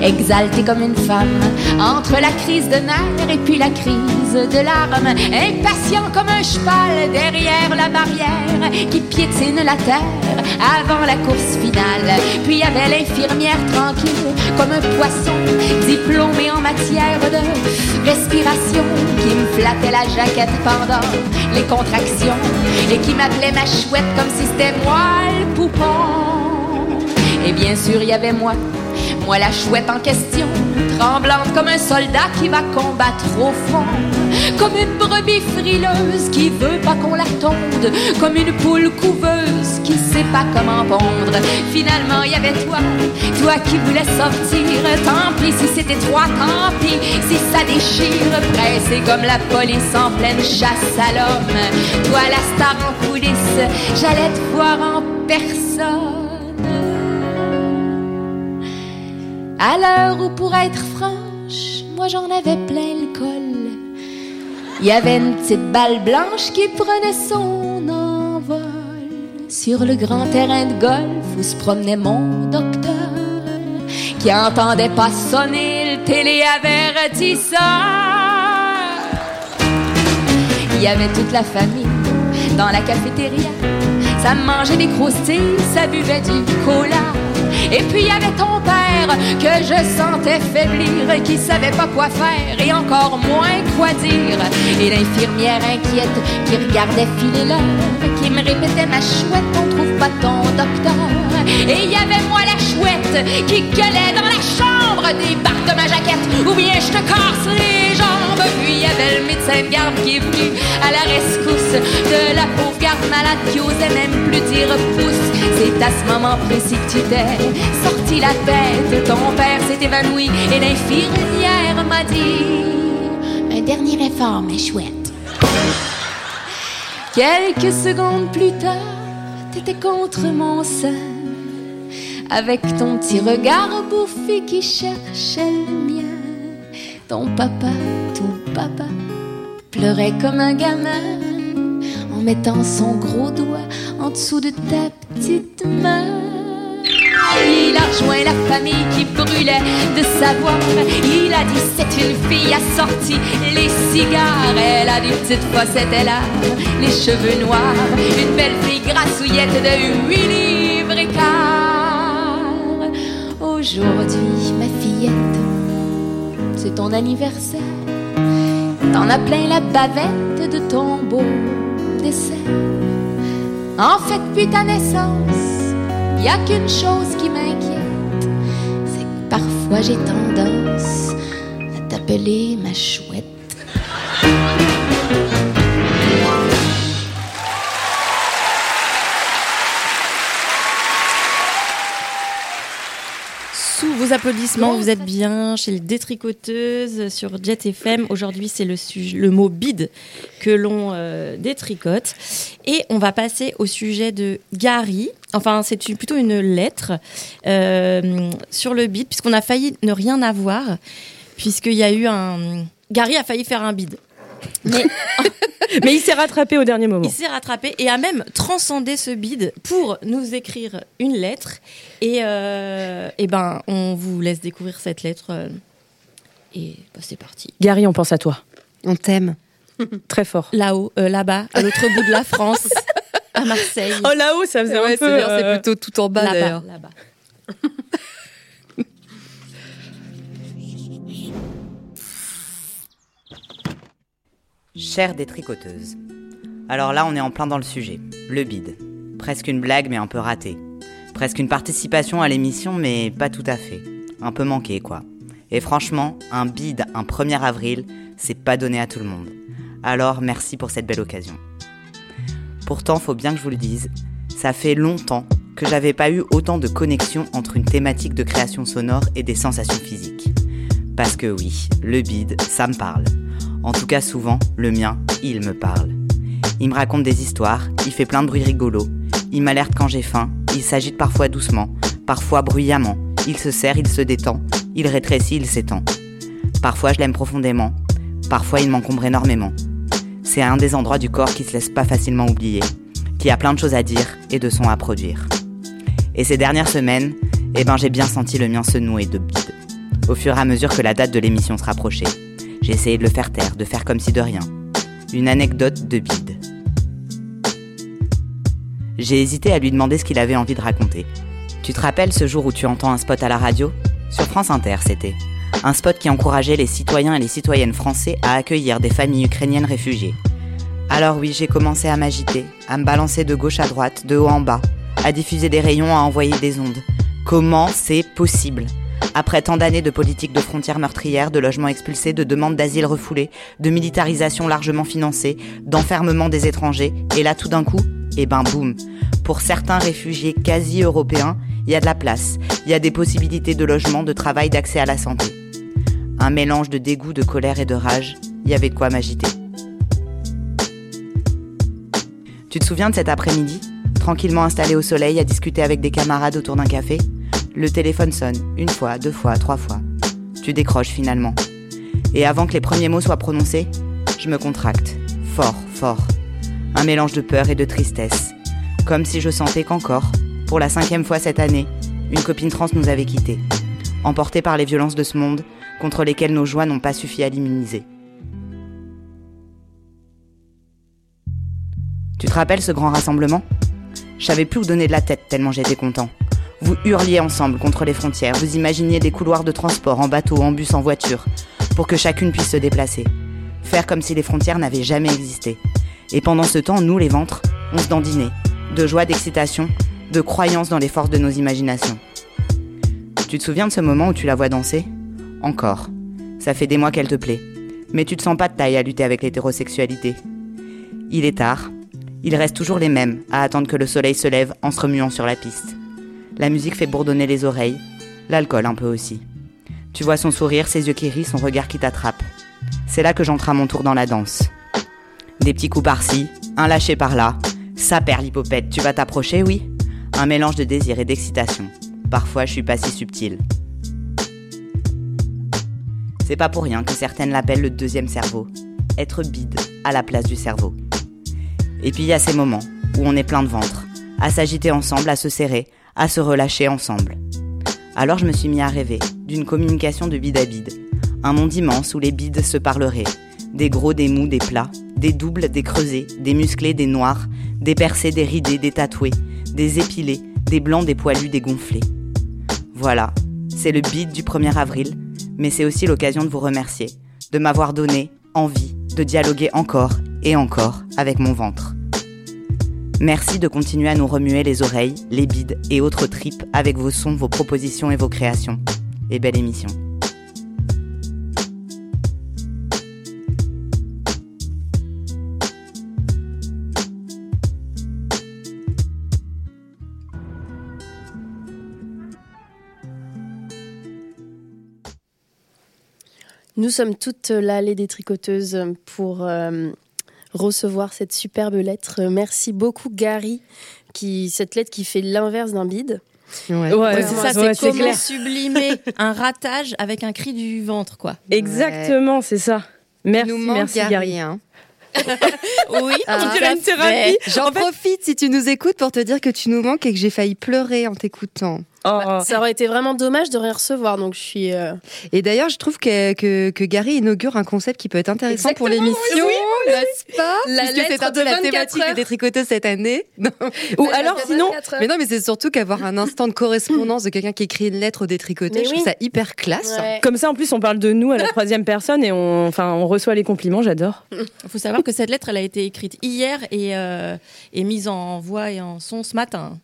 exalté comme une femme, entre la crise de nerfs et puis la crise de larmes, impatient comme un cheval derrière la barrière qui piétine la terre avant la course finale. Puis il y avait l'infirmière tranquille comme un poisson, diplômé en matière de respiration, qui me flattait la jaquette pendant les contractions et qui m'appelait ma chouette comme si c'était moi le poupon. Et bien sûr, il y avait moi, moi la chouette en question, tremblante comme un soldat qui va combattre au front, comme une brebis frileuse qui veut pas qu'on la tonde, comme une poule couveuse qui sait pas comment pondre. Finalement, il y avait toi, toi qui voulais sortir, tant pis si c'était toi, tant si ça déchire, pressé comme la police en pleine chasse à l'homme. Toi la star en coulisses, j'allais te voir en personne. À l'heure où, pour être franche, moi j'en avais plein le col. Il y avait une petite balle blanche qui prenait son envol sur le grand terrain de golf où se promenait mon docteur qui entendait pas sonner le téléavertisseur. Il y avait toute la famille dans la cafétéria. Ça mangeait des croustilles, ça buvait du cola. Et puis il y avait ton père que je sentais faiblir, qui savait pas quoi faire et encore moins quoi dire. Et l'infirmière inquiète qui regardait filer l'heure, qui me répétait ma chouette, on trouve pas ton docteur. Et il y avait moi la chouette qui gueulait dans la chambre, débarque de ma jaquette, ou bien je te casse Puis il y avait le médecin de garde qui est venu à la rescousse de la pauvre garde malade qui osait même plus dire pouce. C'est à ce moment précis que tu t'es sorti la tête. Ton père s'est évanoui et l'infirmière m'a dit Un dernier effort, mes chouettes. Quelques secondes plus tard, t'étais contre mon sein. Avec ton petit regard bouffi qui cherchait le mien. Ton papa, ton papa, pleurait comme un gamin en mettant son gros doigt en dessous de ta petite main. Il a rejoint la famille qui brûlait de savoir. Il a dit c'est une fille assortie, les cigares. Elle a dit petite fois c'était là, les cheveux noirs. Une belle fille grassouillette de 8 livres et quart. Aujourd'hui, ma fillette, c'est ton anniversaire. T'en as plein la bavette de ton beau dessert. En fait, depuis ta naissance, y a qu'une chose qui m'inquiète, c'est que parfois j'ai tendance à t'appeler ma chouette. Vos applaudissements, vous êtes bien chez les détricoteuses sur Jet FM. Aujourd'hui, c'est le, le mot bide que l'on euh, détricote. Et on va passer au sujet de Gary. Enfin, c'est plutôt une lettre euh, sur le bide, puisqu'on a failli ne rien avoir, puisqu'il y a eu un. Gary a failli faire un bide. *laughs* Mais *laughs* Mais il s'est rattrapé au dernier moment. il s'est rattrapé et a même transcendé ce bide pour nous écrire une lettre. Et, euh, eh ben, on vous laisse découvrir cette lettre. euh, et bah, c'est parti. Gary, on pense à toi. On t'aime. *laughs* Très fort. Là-haut, euh, là-bas, à l'autre bout de la France, à Marseille. Oh là-haut, ça faisait Ouais, un peu. c'est euh, plutôt tout en bas d'ailleurs. là-bas. *laughs* Chère détricoteuse. Alors là, on est en plein dans le sujet. Le bide. Presque une blague, mais un peu ratée. Presque une participation à l'émission, mais pas tout à fait. Un peu manqué, quoi. Et franchement, un bide un 1er avril, c'est pas donné à tout le monde. Alors, merci pour cette belle occasion. Pourtant, faut bien que je vous le dise, ça fait longtemps que j'avais pas eu autant de connexion entre une thématique de création sonore et des sensations physiques. Parce que oui, le bide, ça me parle. En tout cas, souvent, le mien, il me parle. Il me raconte des histoires, il fait plein de bruits rigolos, il m'alerte quand j'ai faim, il s'agite parfois doucement, parfois bruyamment, il se serre, il se détend, il rétrécit, il s'étend. Parfois, je l'aime profondément, parfois, il m'encombre énormément. C'est un des endroits du corps qui se laisse pas facilement oublier, qui a plein de choses à dire et de sons à produire. Et ces dernières semaines, eh ben, j'ai bien senti le mien se nouer de bide. Au fur et à mesure que la date de l'émission se rapprochait, j'ai essayé de le faire taire, de faire comme si de rien. Une anecdote de bide. J'ai hésité à lui demander ce qu'il avait envie de raconter. Tu te rappelles ce jour où tu entends un spot à la radio? Sur France Inter, c'était. Un spot qui encourageait les citoyens et les citoyennes français à accueillir des familles ukrainiennes réfugiées. Alors oui, j'ai commencé à m'agiter, à me balancer de gauche à droite, de haut en bas, à diffuser des rayons, à envoyer des ondes. Comment c'est possible? Après tant d'années de politique de frontières meurtrières, de logements expulsés, de demandes d'asile refoulées, de militarisation largement financée, d'enfermement des étrangers, et là tout d'un coup, eh ben boum. Pour certains réfugiés quasi européens, il y a de la place, il y a des possibilités de logement, de travail, d'accès à la santé. Un mélange de dégoût, de colère et de rage, il y avait de quoi m'agiter. Tu te souviens de cet après-midi? Tranquillement installé au soleil à discuter avec des camarades autour d'un café? Le téléphone sonne, une fois, deux fois, trois fois. Tu décroches finalement. Et avant que les premiers mots soient prononcés, je me contracte. Fort, fort. Un mélange de peur et de tristesse. Comme si je sentais qu'encore, pour la cinquième fois cette année, une copine trans nous avait quittés. Emportés par les violences de ce monde, contre lesquelles nos joies n'ont pas suffi à l'immuniser. Tu te rappelles ce grand rassemblement? Je savais plus où donner de la tête tellement j'étais content. Vous hurliez ensemble contre les frontières, vous imaginiez des couloirs de transport en bateau, en bus, en voiture, pour que chacune puisse se déplacer. Faire comme si les frontières n'avaient jamais existé. Et pendant ce temps, nous, les ventres, on se dandinait, de joie, d'excitation, de croyance dans les forces de nos imaginations. Tu te souviens de ce moment où tu la vois danser? Encore. Ça fait des mois qu'elle te plaît. Mais tu te sens pas de taille à lutter avec l'hétérosexualité. Il est tard. Il reste toujours les mêmes à attendre que le soleil se lève en se remuant sur la piste. La musique fait bourdonner les oreilles, l'alcool un peu aussi. Tu vois son sourire, ses yeux qui rient, son regard qui t'attrape. C'est là que j'entre à mon tour dans la danse. Des petits coups par-ci, un lâché par-là. Ça perd l'hypopète, tu vas t'approcher, oui Un mélange de désir et d'excitation. Parfois, je suis pas si subtile. C'est pas pour rien que certaines l'appellent le deuxième cerveau. Être bide à la place du cerveau. Et puis il y a ces moments où on est plein de ventre, à s'agiter ensemble, à se serrer, à se relâcher ensemble. Alors je me suis mis à rêver d'une communication de bide à bide, un monde immense où les bides se parleraient, des gros, des mous, des plats, des doubles, des creusés, des musclés, des noirs, des percés, des ridés, des tatoués, des épilés, des blancs, des poilus, des gonflés. Voilà, c'est le bide du 1er avril, mais c'est aussi l'occasion de vous remercier, de m'avoir donné envie de dialoguer encore et encore avec mon ventre. Merci de continuer à nous remuer les oreilles, les bides et autres tripes avec vos sons, vos propositions et vos créations. Et belle émission. Nous sommes toutes là, les détricoteuses, pour euh, recevoir cette superbe lettre. Merci beaucoup, Gary, qui, cette lettre qui fait l'inverse d'un bide. Ouais, c'est ça, c'est comment sublimer *laughs* un ratage avec un cri du ventre, quoi. Exactement, c'est ça. Merci, nous merci Gary, Gary. hein. *laughs* oui, Ah, tu une thérapie. J'en profite si tu nous écoutes pour te dire que tu nous manques et que j'ai failli pleurer en t'écoutant. Bah, ça aurait été vraiment dommage de rien recevoir, donc je suis. euh, Et d'ailleurs, je trouve que, que, que Gary inaugure un concept qui peut être intéressant pour l'émission, oui, n'est-ce pas? La Puisque c'est lettre un peu la 24 thématique heures. des détricoteuses cette année. *laughs* Non. Ou alors sinon, Mais non, mais c'est surtout qu'avoir un instant de correspondance de quelqu'un qui écrit une lettre aux détricoteuses, je trouve oui. ça hyper classe. Comme ça, en plus, on parle de nous à la troisième personne et on, enfin, on reçoit les compliments. J'adore. Il *laughs* faut savoir que cette lettre, elle a été écrite hier et, euh, et mise en voix et en son ce matin.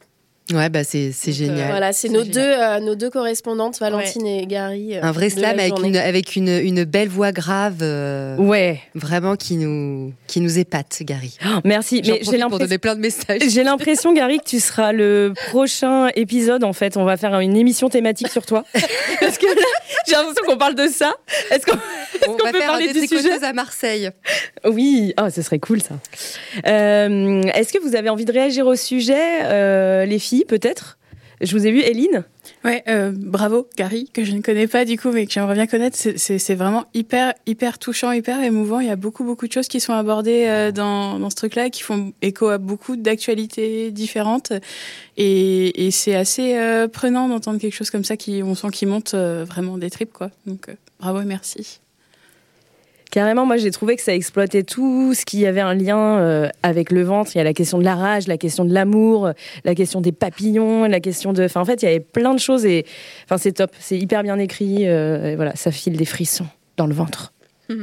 Ouais, bah c'est c'est génial. Voilà, c'est nos deux, euh, nos deux correspondantes, Valentine et Gary. euh, Un vrai slam la avec une, avec une, une belle voix grave. euh, Ouais. Vraiment qui nous, qui nous épate, Gary. Merci. J'en Mais j'ai pour l'impression. donner plein de messages. J'ai l'impression, Gary, que tu seras le prochain épisode. En fait, on va faire une émission thématique sur toi. *laughs* Parce que là, j'ai l'impression qu'on parle de ça. Est-ce qu'on est-ce On qu'on va peut faire parler des du sujet à Marseille. Oui, ah, ce serait cool ça. Euh, Est-ce que vous avez envie de réagir au sujet, euh, les filles, peut-être? Je vous ai vu, Eline? Ouais, euh, bravo Gary, que je ne connais pas du coup, mais que j'aimerais bien connaître. C'est- vraiment hyper, hyper touchant, hyper émouvant. Il y a beaucoup, beaucoup de choses qui sont abordées euh, dans, ce truc-là, qui font écho à beaucoup d'actualités différentes. Et, c'est assez euh, prenant d'entendre quelque chose comme ça, qui on sent qui monte vraiment des tripes, quoi. Donc bravo et merci. Carrément, moi j'ai trouvé que ça exploitait tout ce qui avait un lien euh, avec le ventre. Il y a la question de la rage, la question de l'amour, euh, la question des papillons, la question de. Enfin, en fait, il y avait plein de choses et. Enfin, c'est top. C'est hyper bien écrit. euh, et voilà, ça file des frissons dans le ventre. *laughs*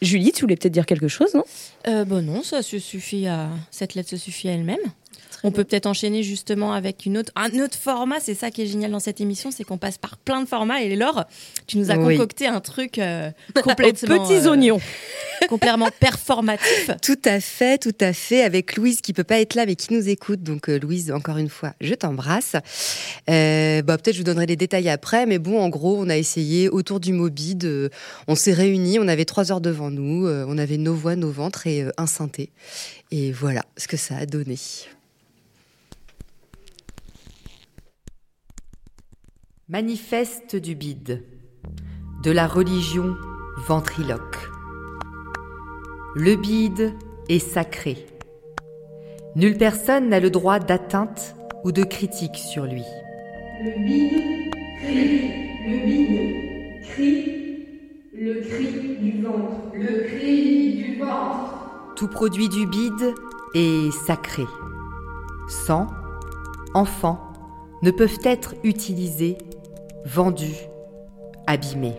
Julie, tu voulais peut-être dire quelque chose, non? Euh, bon non, ça se suffit à cette lettre se suffit à elle-même. On peut peut-être enchaîner justement avec une autre, un autre format. C'est ça qui est génial dans cette émission, c'est qu'on passe par plein de formats. Et Laure, tu nous as Oui. concocté un truc euh, *laughs* complètement Aux petits oignons. *laughs* complètement performatif. *laughs* Tout à fait, tout à fait, avec Louise qui peut pas être là mais qui nous écoute. Donc euh, Louise, encore une fois, je t'embrasse. Euh, bah, peut-être je vous donnerai les détails après, mais bon, en gros, on a essayé autour du Mobid. euh, on s'est réunis, on avait trois heures devant nous, euh, on avait nos voix, nos ventres et euh, un synthé. Et voilà ce que ça a donné. Manifeste du bide. De la religion ventriloque. Le bide est sacré. Nulle personne n'a le droit d'atteinte ou de critique sur lui. Le bide crie, le bide crie, le cri du ventre, le cri du ventre. tout produit du bide est sacré. Sang, enfants ne peuvent être utilisés, vendus, abîmés.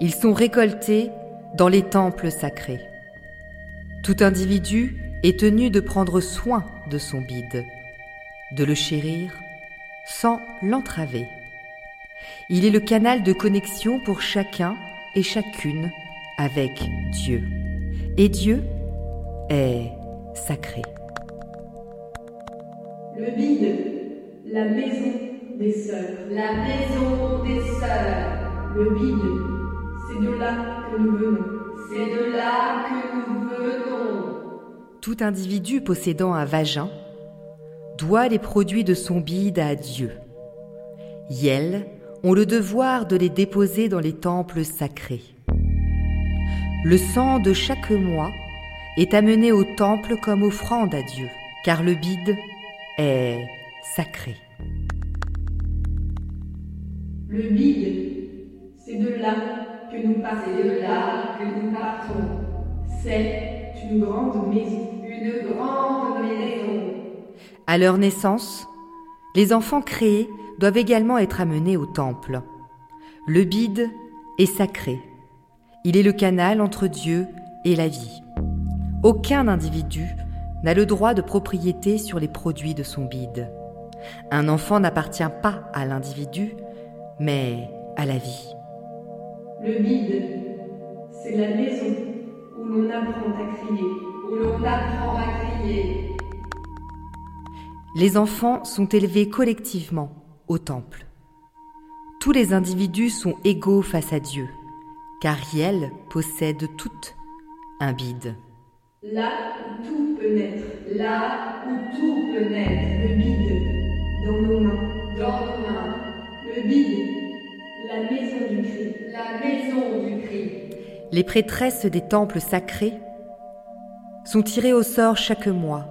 Ils sont récoltés dans les temples sacrés. Tout individu est tenu de prendre soin de son bide, de le chérir sans l'entraver. Il est le canal de connexion pour chacun et chacune avec Dieu. Et Dieu est sacré. Le bide, la maison La maison des sœurs. Le bide, c'est de là que nous venons. C'est de là que nous venons. Tout individu possédant un vagin doit les produits de son bide à Dieu. Yel ont le devoir de les déposer dans les temples sacrés. Le sang de chaque mois est amené au temple comme offrande à Dieu, car le bide est sacré. Le bide, c'est de là que nous partons. C'est de là que nous partons. C'est une grande maison. Une grande maison. À leur naissance, les enfants créés doivent également être amenés au temple. Le bide est sacré. Il est le canal entre Dieu et la vie. Aucun individu n'a le droit de propriété sur les produits de son bide. Un enfant n'appartient pas à l'individu, mais à la vie. Le bide, c'est la maison où l'on apprend à crier. Où l'on apprend à crier. Les enfants sont élevés collectivement au temple. Tous les individus sont égaux face à Dieu, car Riel possède tout un bide. Là où tout peut naître. Là où tout peut naître. Le bide, dans nos mains. Dans nos mains. Le la maison du cri. La maison du cri. Les prêtresses des temples sacrés sont tirées au sort chaque mois.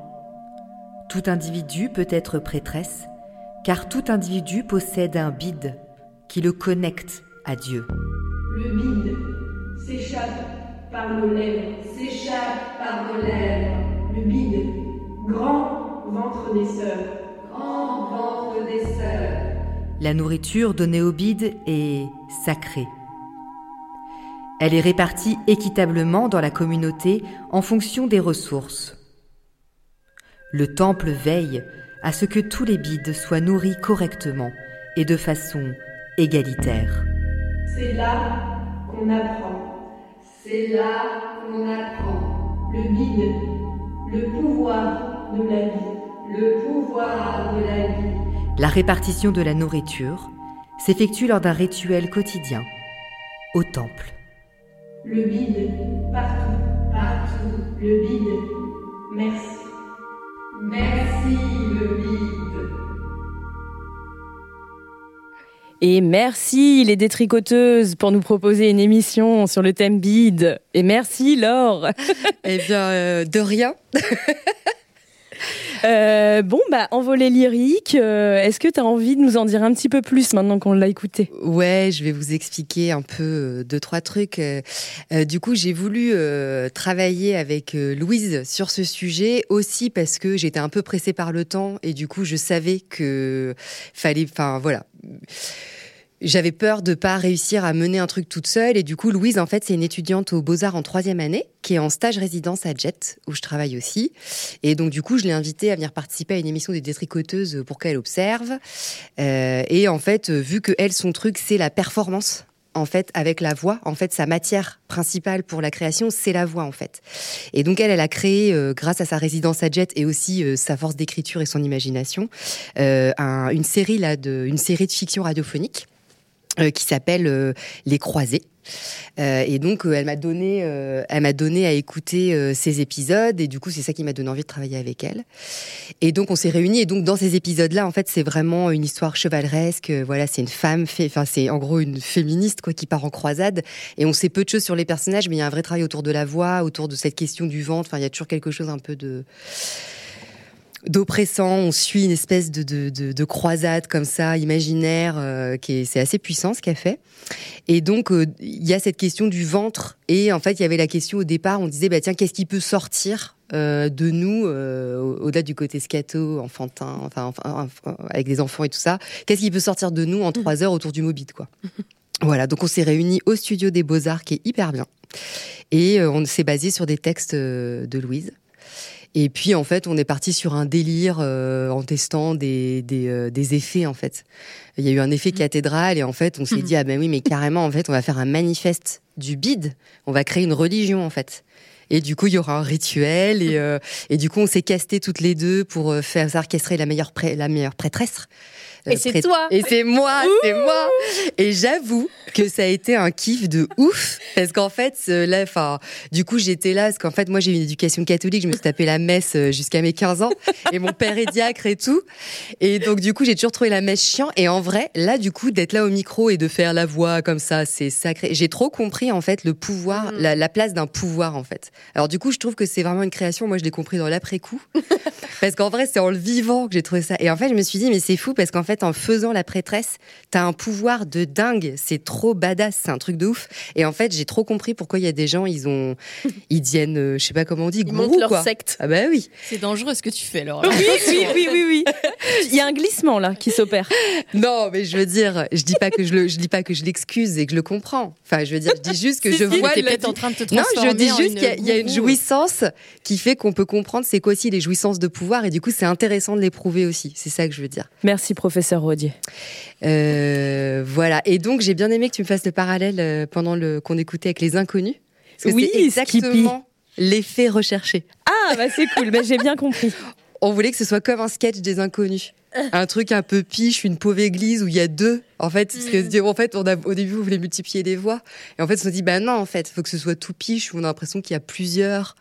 Tout individu peut être prêtresse, car tout individu possède un bide qui le connecte à Dieu. Le bide s'échappe par nos lèvres. S'échappe par nos lèvres. Le bide, grand ventre des sœurs. Grand ventre des sœurs. La nourriture donnée au bide est sacrée. Elle est répartie équitablement dans la communauté en fonction des ressources. Le temple veille à ce que tous les bides soient nourris correctement et de façon égalitaire. C'est là qu'on apprend. C'est là qu'on apprend. Le bide, le pouvoir de la vie. Le pouvoir de la vie. La répartition de la nourriture s'effectue lors d'un rituel quotidien au temple. Le bide, partout, partout. Le bide, merci. Merci le bide. Et merci les détricoteuses pour nous proposer une émission sur le thème bide. Et merci Laure. eh bien, euh, de rien. *laughs* Euh, bon, bah, envolée lyrique, euh, est-ce que tu as envie de nous en dire un petit peu plus maintenant qu'on l'a écouté? Ouais, je vais vous expliquer un peu euh, deux, trois trucs. Du coup, j'ai voulu travailler avec Louise sur ce sujet aussi parce que j'étais un peu pressée par le temps et du coup, je savais que fallait, enfin voilà. J'avais peur de pas réussir à mener un truc toute seule. Et du coup Louise en fait c'est une étudiante aux Beaux-Arts en troisième année qui est en stage résidence à Jet où je travaille aussi. Et donc du coup je l'ai invitée à venir participer à une émission des détricoteuses pour qu'elle observe. Euh, et en fait euh, vu que elle son truc c'est la performance en fait avec la voix en fait sa matière principale pour la création c'est la voix en fait. Et donc elle elle a créé euh, grâce à sa résidence à Jet et aussi sa force d'écriture et son imagination un- une série là de une série de fiction radiophonique qui s'appelle euh, Les Croisés. Euh, et donc, euh, elle m'a donné, euh, elle m'a donné à écouter euh, ces épisodes, et du coup, c'est ça qui m'a donné envie de travailler avec elle. Et donc, on s'est réunis, et donc dans ces épisodes-là, en fait, c'est vraiment une histoire chevaleresque. Euh, Voilà, c'est une femme, enfin, c'est en gros une féministe quoi qui part en croisade, et on sait peu de choses sur les personnages, mais il y a un vrai travail autour de la voix, autour de cette question du ventre. Enfin, il y a toujours quelque chose un peu de d'oppressant. On suit une espèce de, de, de, de croisade comme ça, imaginaire, euh, qui est c'est assez puissant ce qu'elle fait. Et donc euh, il y a cette question du ventre. Et en fait, il y avait la question au départ. On disait bah tiens, qu'est-ce qui peut sortir euh, de nous, au- au-delà du côté scato, enfantin, enfin, avec des enfants et tout ça, qu'est-ce qui peut sortir de nous en trois heures autour du Mobile, quoi. Voilà, donc on s'est réunis au studio des Beaux-Arts, qui est hyper bien. Et on s'est basé sur des textes de Louise. Et puis, en fait, on est parti sur un délire euh, en testant des, des, euh, des effets, en fait. Il y a eu un effet cathédrale, et en fait, on s'est dit, ah ben oui, mais carrément, en fait, on va faire un manifeste du bide. On va créer une religion, en fait. Et du coup, il y aura un rituel, et, euh, et du coup, on s'est casté toutes les deux pour faire orchestrer la meilleure, la meilleure prêtresse. Et c'est toi. Et c'est moi, c'est moi. Et j'avoue que ça a été un kiff de ouf parce qu'en fait là enfin du coup j'étais là parce qu'en fait moi j'ai une éducation catholique, je me suis tapé la messe euh, jusqu'à mes 15 ans et mon père est diacre et tout. Et donc du coup, j'ai toujours trouvé la messe chiant et en vrai, là du coup d'être là au micro et de faire la voix comme ça, c'est sacré. J'ai trop compris en fait le pouvoir, la, la place d'un pouvoir en fait. Alors du coup, je trouve que c'est vraiment une création, moi je l'ai compris dans l'après coup. *laughs* Parce qu'en vrai, c'est en le vivant que j'ai trouvé ça. Et en fait, je me suis dit, mais c'est fou parce qu'en fait, en faisant la prêtresse, t'as un pouvoir de dingue. C'est trop badass. C'est un truc de ouf. Et en fait, j'ai trop compris pourquoi il y a des gens, ils ont, *laughs* ils deviennent, euh, je sais pas comment on dit, Ils gourous, montent leur quoi. secte. Ah bah oui. C'est dangereux ce que tu fais, Laura. Oui, oui, oui, oui, oui. *laughs* Il y a un glissement là qui s'opère. Non, mais je veux dire, je dis pas que je le, je dis pas que je l'excuse et que je le comprends. Enfin, je veux dire, je dis juste que *laughs* je si, vois t'es le- peut-être en train de te Non, je dis juste qu'il y a- il y, a une jouissance qui fait qu'on peut comprendre c'est quoi aussi les jouissances de pouvoir et du coup, c'est intéressant de l'éprouver aussi. C'est ça que je veux dire. Merci, professeur Rodier. Euh, voilà. Et donc, j'ai bien aimé que tu me fasses le parallèle euh, pendant le qu'on écoutait avec les inconnus. Parce que Oui, c'est exactement l'effet recherché. Ah, bah c'est cool, bah, j'ai bien compris. *laughs* On voulait que ce soit comme un sketch des inconnus. Un truc un peu piche, une pauvre église où il y a deux. En fait, parce que, en fait, on a, au début, on voulait multiplier les voix. Et en fait, on s'est dit, bah non, en fait, il faut que ce soit tout piche où on a l'impression qu'il y a plusieurs,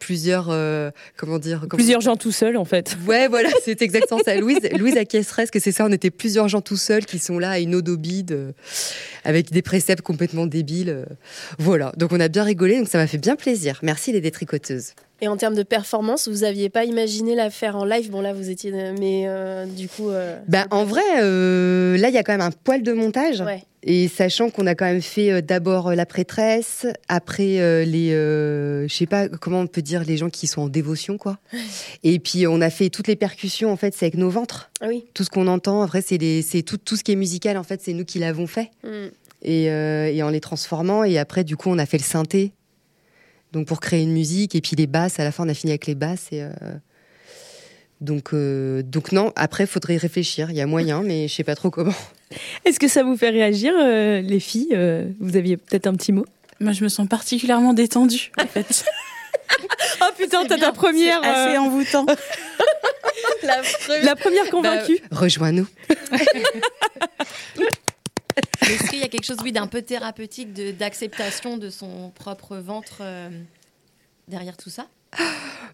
plusieurs, euh, comment dire, comment- Plusieurs gens tout seuls en fait. *laughs* Ouais, voilà, c'est exactement ça. Louise, Louise acquiescerait, que c'est ça, on était plusieurs gens tout seuls qui sont là à une odobide, euh, avec des préceptes complètement débiles. euh. Voilà, donc on a bien rigolé, donc ça m'a fait bien plaisir. Merci les détricoteuses. Et en termes de performance, vous aviez pas imaginé la faire en live? Bon là, vous étiez, mais euh, du coup. euh, Ben, en vrai, euh, là, il y a quand même un poil de montage. Ouais. Et sachant qu'on a quand même fait euh, d'abord la prêtresse, après les, je sais pas comment on peut dire les gens qui sont en dévotion, quoi. *laughs* Et puis on a fait toutes les percussions, en fait, c'est avec nos ventres. Ah oui. Tout ce qu'on entend, en vrai, c'est tout, tout ce qui est musical, en fait, c'est nous qui l'avons fait. Et, euh, et en les transformant. Et après, du coup, on a fait le synthé. Donc pour créer une musique. Et puis les basses, à la fin, on a fini avec les basses. Et, euh, donc, euh, donc non, après, faudrait y réfléchir. Il y a moyen, mais je sais pas trop comment. Est-ce que ça vous fait réagir, euh, les filles Vous aviez peut-être un petit mot? Moi, je me sens particulièrement détendue, en fait. *laughs* Oh putain, t'as ta première. C'est assez euh, envoûtant. la, *laughs* La première convaincue. Rejoins-nous. *laughs* Est-ce qu'il y a quelque chose, oui, d'un peu thérapeutique, de- d'acceptation de, son propre ventre euh, derrière tout ça?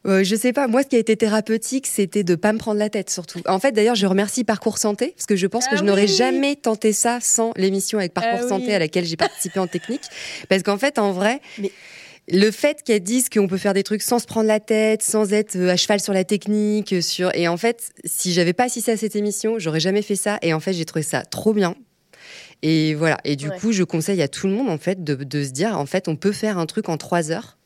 Euh, je sais pas. Moi, ce qui a été thérapeutique, c'était de pas me prendre la tête, surtout. En fait, d'ailleurs, je remercie Parcours Santé parce que je pense que Ah je n'aurais jamais tenté ça sans l'émission avec Parcours Ah Santé oui. à laquelle j'ai participé en technique. Parce qu'en fait, en vrai. Le fait qu'elles disent qu'on peut faire des trucs sans se prendre la tête, sans être euh, à cheval sur la technique, sur et en fait, si j'avais pas assisté à cette émission, j'aurais jamais fait ça. Et en fait, j'ai trouvé ça trop bien. Et voilà. Et du Ouais. coup, je conseille à tout le monde en fait de, de se dire en fait, on peut faire un truc en trois heures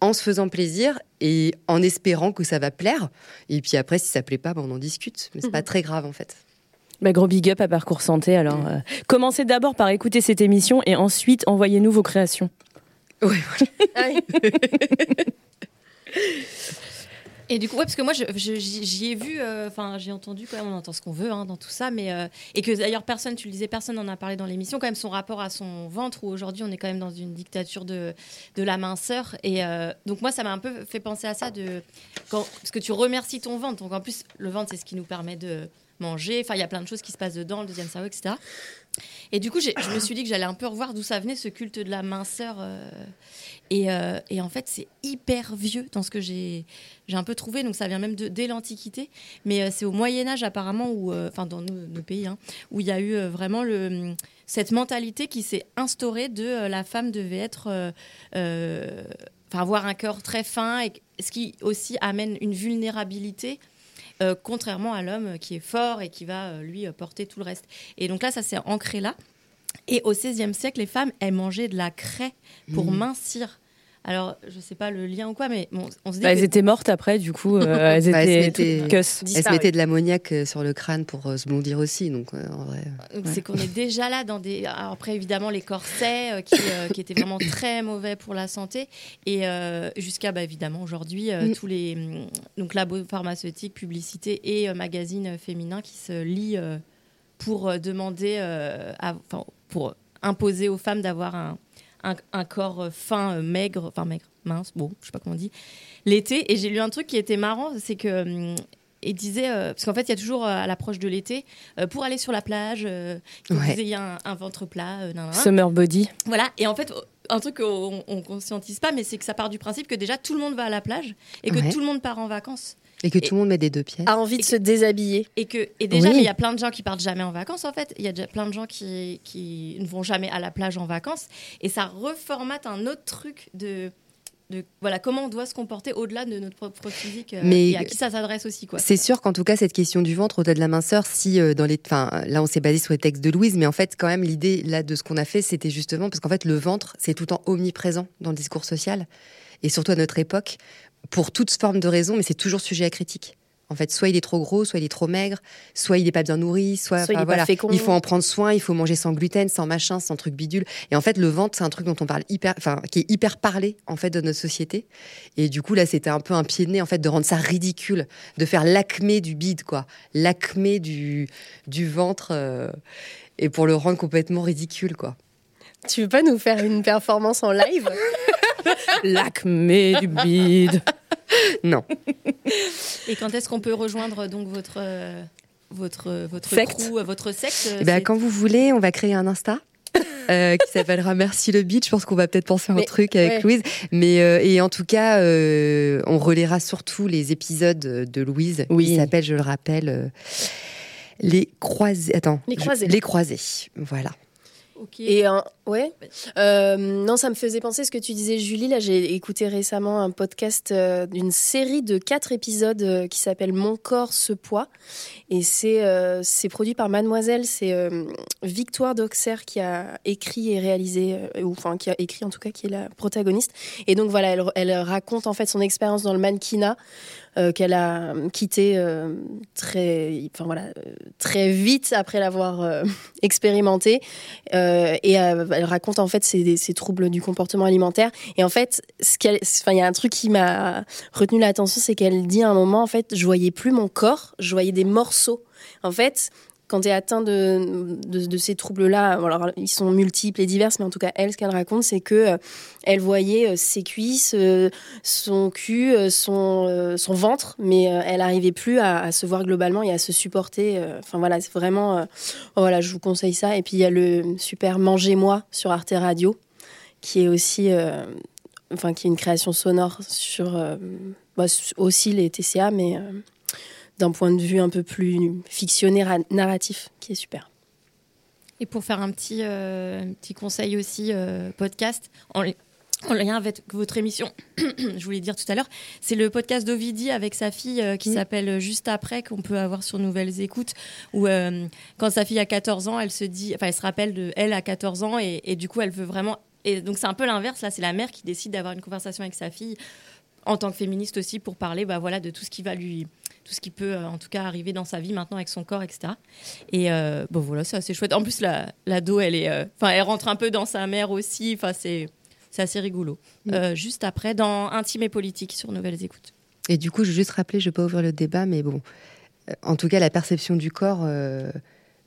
en se faisant plaisir et en espérant que ça va plaire. Et puis après, si ça plaît pas, ben, on en discute. Mais c'est pas très grave en fait. Bah, gros big up à Parcours Santé. Alors, euh, commencez d'abord par écouter cette émission et ensuite envoyez-nous vos créations. Ah oui. *laughs* Et du coup, parce que moi, j'y ai vu, euh, enfin, j'ai entendu quand même, on entend ce qu'on veut hein, dans tout ça, mais euh, et que d'ailleurs personne, tu le disais, personne n'en a parlé dans l'émission, quand même son rapport à son ventre, où aujourd'hui on est quand même dans une dictature de, de la minceur. Et euh, donc moi, ça m'a un peu fait penser à ça, de, quand, parce que tu remercies ton ventre. Donc en plus, le ventre, c'est ce qui nous permet de manger. Enfin, il y a plein de choses qui se passent dedans, le deuxième cerveau, etc. Et du coup, je me suis dit que j'allais un peu revoir d'où ça venait ce culte de la minceur. euh, et, euh, et en fait, c'est hyper vieux dans ce que j'ai un peu trouvé. Donc ça vient même dès l'Antiquité. Mais euh, c'est au Moyen Âge apparemment, enfin dans nos, pays, hein, où il y a eu vraiment cette mentalité qui s'est instaurée de la femme devait être... Enfin, avoir un cœur très fin, et ce qui aussi amène une vulnérabilité euh, contrairement à l'homme qui est fort et qui va euh, lui euh, porter tout le reste. Et donc là, ça s'est ancré là. Et au XVIe siècle, les femmes, elles mangeaient de la craie pour Mhm. mincir. Alors, je sais pas le lien ou quoi, mais bon, on se dit Bah, que- elles étaient mortes après, du coup, euh, *laughs* elles Bah, étaient se mettaient- se mettait de l'ammoniac euh, sur le crâne pour euh, se blondir aussi, donc euh, en vrai. Donc ouais. c'est qu'on est déjà là dans des. alors après évidemment les corsets euh, qui, euh, qui étaient vraiment très mauvais pour la santé et euh, jusqu'à bah, évidemment aujourd'hui euh, Mm. tous les hum, donc labos pharmaceutiques, publicités et euh, magazines féminins qui se lient euh, pour demander, euh, à- enfin pour imposer aux femmes d'avoir un, un, un corps euh, fin, euh, maigre, enfin maigre, mince, bon, je sais pas comment on dit, l'été. Et j'ai lu un truc qui était marrant, c'est que et disait euh, parce qu'en fait il y a toujours euh, à l'approche de l'été euh, pour aller sur la plage il Ouais. vous ayez un, un ventre plat nan, nan, nan. Summer body. voilà et en fait un truc qu'on on conscientise pas mais c'est que ça part du principe que déjà tout le monde va à la plage et que Ouais. tout le monde part en vacances Et que tout le monde met des deux pièces. A envie de se déshabiller. et que et déjà Oui. il y a plein de gens qui partent jamais en vacances en fait il y a déjà plein de gens qui, qui ne vont jamais à la plage en vacances et ça reformate un autre truc de de voilà comment on doit se comporter au-delà de notre propre physique euh, Mais- et à qui ça s'adresse aussi quoi C'est sûr qu'en tout cas, cette question du ventre, au-delà de la minceur, si euh, dans les. Enfin, là, on s'est basé sur les textes de Louise, mais en fait, quand même, l'idée là de ce qu'on a fait, c'était justement parce qu'en fait, le ventre, c'est tout le temps omniprésent dans le discours social, et surtout à notre époque, pour toute forme de raison, mais c'est toujours sujet à critique. En fait, soit il est trop gros, soit il est trop maigre, soit il n'est pas bien nourri, soit, Soit il pas voilà, fécond. il faut en prendre soin, il faut manger sans gluten, sans machin, sans truc bidule. Et en fait, le ventre, c'est un truc dont on parle hyper, enfin, qui est hyper parlé en fait de notre société. Et du coup, là, c'était un peu un pied de nez en fait de rendre ça ridicule, de faire l'acmé du bide, quoi, l'acmé du du ventre, euh, et pour le rendre complètement ridicule, quoi. Tu veux pas nous faire une performance en live *laughs* L'acmé du bide. Non. Et quand est-ce qu'on peut rejoindre donc votre euh, votre votre Secte. crew, euh, votre secte euh, Eh ben, quand vous voulez, on va créer un Insta. euh, qui *laughs* s'appellera Merci le beat. Je pense qu'on va peut-être penser à un Mais- truc avec ouais. Louise. Mais euh, et en tout cas, euh, on relaiera surtout les épisodes de Louise. Oui. Qui s'appelle, je le rappelle, euh, les croisés. Attends. Les je- croisés. les croisés. Voilà. Et un- ouais. Euh, non, ça me faisait penser ce que tu disais, Julie. Là, j'ai écouté récemment un podcast euh, d'une série de quatre épisodes euh, qui s'appelle Mon corps, ce poids. Et c'est c'est produit par Mademoiselle. C'est Victoire d'Auxerre qui a écrit et réalisé, ou enfin qui a écrit en tout cas, qui est la protagoniste. Et donc voilà, elle, elle raconte en fait son expérience dans le mannequinat. Euh, qu'elle a quitté euh, très, enfin voilà, euh, très vite après l'avoir *laughs* expérimenté. Et elle raconte en fait ses, troubles du comportement alimentaire. Et en fait, ce il y a un truc qui m'a retenu l'attention, c'est qu'elle dit à un moment, en fait, je voyais plus mon corps, je voyais des morceaux. En fait, quand tu es atteint de, de, ces troubles-là, alors ils sont multiples et divers, mais en tout cas, elle, ce qu'elle raconte, c'est que euh, elle voyait euh, ses cuisses, euh, son cul, son, son ventre, mais elle n'arrivait plus à, se voir globalement et à se supporter. Enfin voilà, c'est vraiment. euh, voilà, je vous conseille ça. Et puis il y a le super Mangez-moi sur Arte Radio, qui est aussi. enfin, qui est une création sonore sur. bah, aussi les TCA, mais. D'un point de vue un peu plus fictionné, ra- narratif, qui est super. Et pour faire un petit, euh, petit conseil aussi, euh, podcast, en, li- en lien avec votre émission, *clears throat* je voulais dire tout à l'heure, c'est le podcast d'Ovidie avec sa fille euh, qui s'appelle Juste après, qu'on peut avoir sur Nouvelles Écoutes, où quand sa fille a 14 ans, elle se dit, enfin, elle se rappelle de elle à 14 ans, et, et du coup, elle veut vraiment. Et donc, c'est un peu l'inverse, là, c'est la mère qui décide d'avoir une conversation avec sa fille en tant que féministe aussi pour parler bah, voilà, de tout ce qui va lui tout ce qui peut euh, en tout cas arriver dans sa vie maintenant avec son corps etc et euh, bon voilà c'est assez chouette. En plus la l'ado elle est euh, enfin elle rentre un peu dans sa mère aussi. Enfin c'est c'est assez rigolo. Euh, juste après dans intime et politique sur nouvelles écoutes. Et du coup, je veux juste rappeler, je vais pas ouvrir le débat, mais bon, en tout cas, la perception du corps,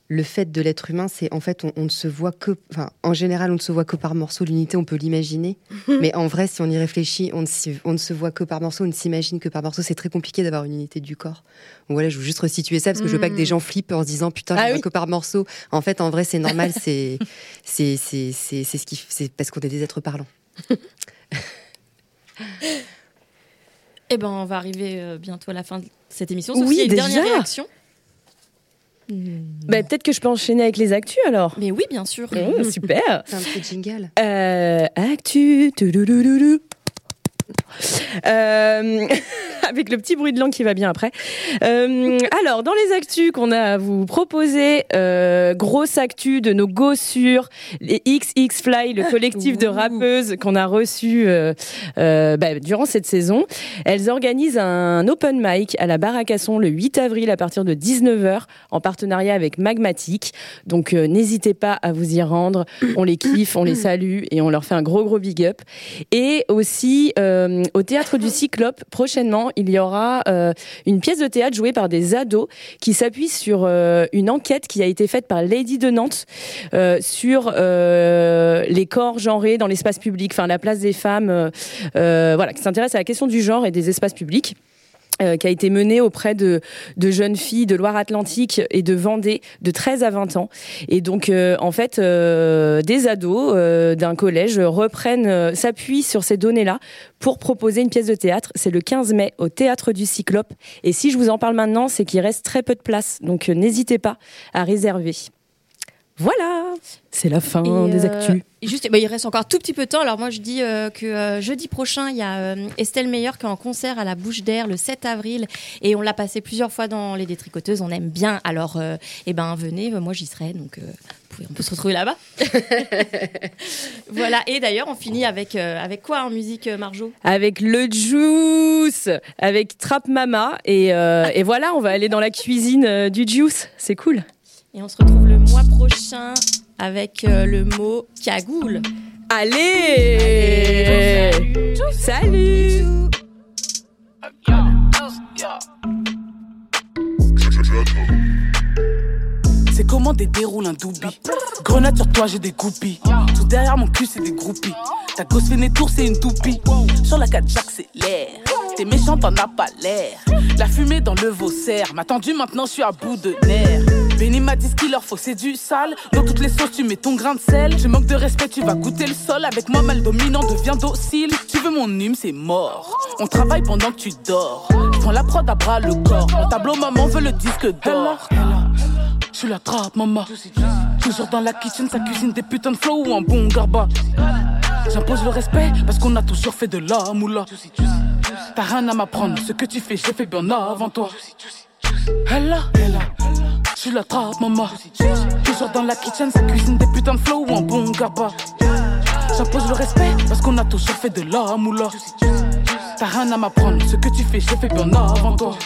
le fait de l'être humain, c'est en fait, on, on ne se voit que, enfin, en général, on ne se voit que par morceaux. L'unité, on peut l'imaginer, *laughs* mais en vrai, si on y réfléchit, on ne, s'y- on ne se voit que par morceaux, on ne s'imagine que par morceaux. C'est très compliqué d'avoir une unité du corps. Donc voilà, je veux juste resituer ça parce que je veux pas que des gens flippent en se disant putain, je Ah vois oui. que par morceaux. En fait, en vrai, c'est normal, *laughs* c'est, c'est, c'est, c'est, c'est ce qui, c'est parce qu'on est des êtres parlants. *laughs* et ben on va arriver euh, bientôt à la fin de cette émission Oui, sauf s'il y a une déjà dernière réaction Bah, Peut-être que je peux enchaîner avec les actus alors. mais oui bien sûr super. C'est un petit jingle. Euh, actu. Euh, *laughs* avec le petit bruit de langue qui va bien après. Euh, alors, dans les actus qu'on a à vous proposer, euh, grosse actu de nos gossures, les XX Fly, le collectif de rappeuses qu'on a reçu euh, euh, bah, durant cette saison. Elles organisent un open mic à la Baracasson le 8 avril à partir de 19h en partenariat avec Magmatic. Donc, euh, n'hésitez pas à vous y rendre. On les kiffe, on les salue et on leur fait un gros gros big up. Et aussi euh, au théâtre du Cyclope prochainement, il y aura euh, une pièce de théâtre jouée par des ados qui s'appuie sur euh, une enquête qui a été faite par Lady de Nantes euh, sur les corps genrés dans l'espace public, enfin la place des femmes, qui s'intéresse à la question du genre et des espaces publics. Euh, qui a été menée auprès de, de jeunes filles de Loire-Atlantique et de Vendée de 13 à 20 ans. Et donc, euh, en fait, euh, des ados euh, d'un collège reprennent, euh, s'appuient sur ces données-là pour proposer une pièce de théâtre. C'est le 15 mai au Théâtre du Cyclope. Et si je vous en parle maintenant, c'est qu'il reste très peu de place. Donc, euh, n'hésitez pas à réserver. Voilà, c'est la fin Et, des euh, actus. juste, bah, il reste encore tout petit peu de temps. Alors moi, je dis euh, que euh, jeudi prochain, il y a euh, Estelle Meyer qui est en concert à la Bouche d'Air le 7 avril. Et on l'a passé plusieurs fois dans les détricoteuses. On aime bien. Alors, euh, eh ben, venez. Moi, j'y serai. Donc, euh, vous pouvez- on peut se retrouver là-bas. *laughs* voilà. Et d'ailleurs, on finit avec, euh, avec quoi en musique, Marjo? Avec le juice, avec Trap Mama. Et, euh, et voilà, on va aller dans la cuisine euh, du juice. C'est cool. Et on se retrouve le mois prochain avec euh, le mot cagoule. Allez, Salut C'est comment des déroule un doubi. Grenade sur toi, j'ai des groupies. Tout derrière mon cul, c'est des groupies. Ta gosse fait des c'est une toupie. Sur la 4 j'accélère. T'es méchant, t'en as pas l'air. La fumée dans le vaussaire. M'a tendu, maintenant je suis à bout de nerfs. Benny m'a dit ce qu'il leur faut, c'est du sale. Dans toutes les sauces, tu mets ton grain de sel. Tu manques de respect, tu vas goûter le sol. Avec moi, mal dominant, deviens docile. Tu veux mon hume, c'est mort. On travaille pendant que tu dors. Je prends la prod à bras le corps. Mon tableau, maman veut le disque d'or. Je la trappe, maman. Toujours dans la kitchen, ça cuisine des putains de flow ou un bon garba. J'impose le respect parce qu'on a toujours fait de la moula. T'as rien à m'apprendre, ce que tu fais, j'ai fait bien avant toi. Elle là, elle là. Je suis la trappe, maman. Toujours dans la kitchen, ça cuisine des putains de flow ou un bon garba. J'impose le respect parce qu'on a toujours fait de la moula. T'as rien à m'apprendre, ce que tu fais, j'ai fait bien avant toi.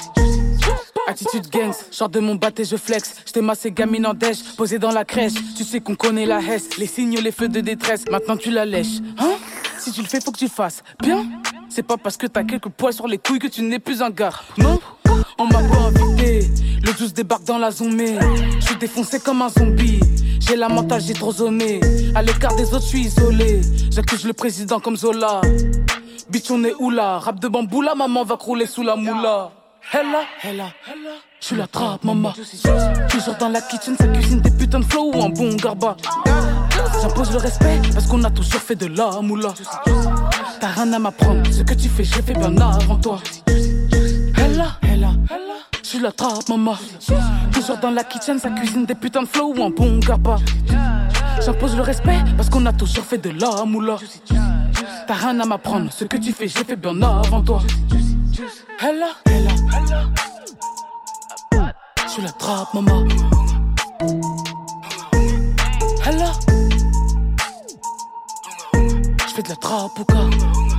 Attitude gangs, sors de mon bat et je flex. J't'ai massé gamine en dèche, posé dans la crèche. Tu sais qu'on connaît la hesse, les signaux, les feux de détresse. Maintenant tu la lèches, hein? Si tu le fais, faut que tu le fasses. Bien? C'est pas parce que t'as quelques poils sur les couilles que tu n'es plus un gars. Non? On m'a pas invité. Le 12 débarque dans la zombie. Je suis défoncé comme un zombie. J'ai la mentale, j'ai trop zoné. À l'écart des autres, je suis isolé. J'accuse le président comme Zola. Bitch, on est où là? Rap de bambou, la maman va crouler sous la moula. Hella, hella, je suis la trappe, maman. Toujours dans la kitchen, ça cuisine des putains de flow ou un bon garba. J'impose le respect parce qu'on a toujours fait de la moula. T'as rien à m'apprendre, ce que tu fais, j'ai fait bien avant toi. Hella, hella, je suis la trappe, maman. Toujours dans la kitchen, ça cuisine des putains de flow ou un bon garba. J'impose le respect parce qu'on a toujours fait de la moula. T'as rien à m'apprendre, ce que tu fais, j'ai fait bien avant toi. Hella, hella, je suis la trappe, maman. Hella, je fais de la trappe au cas.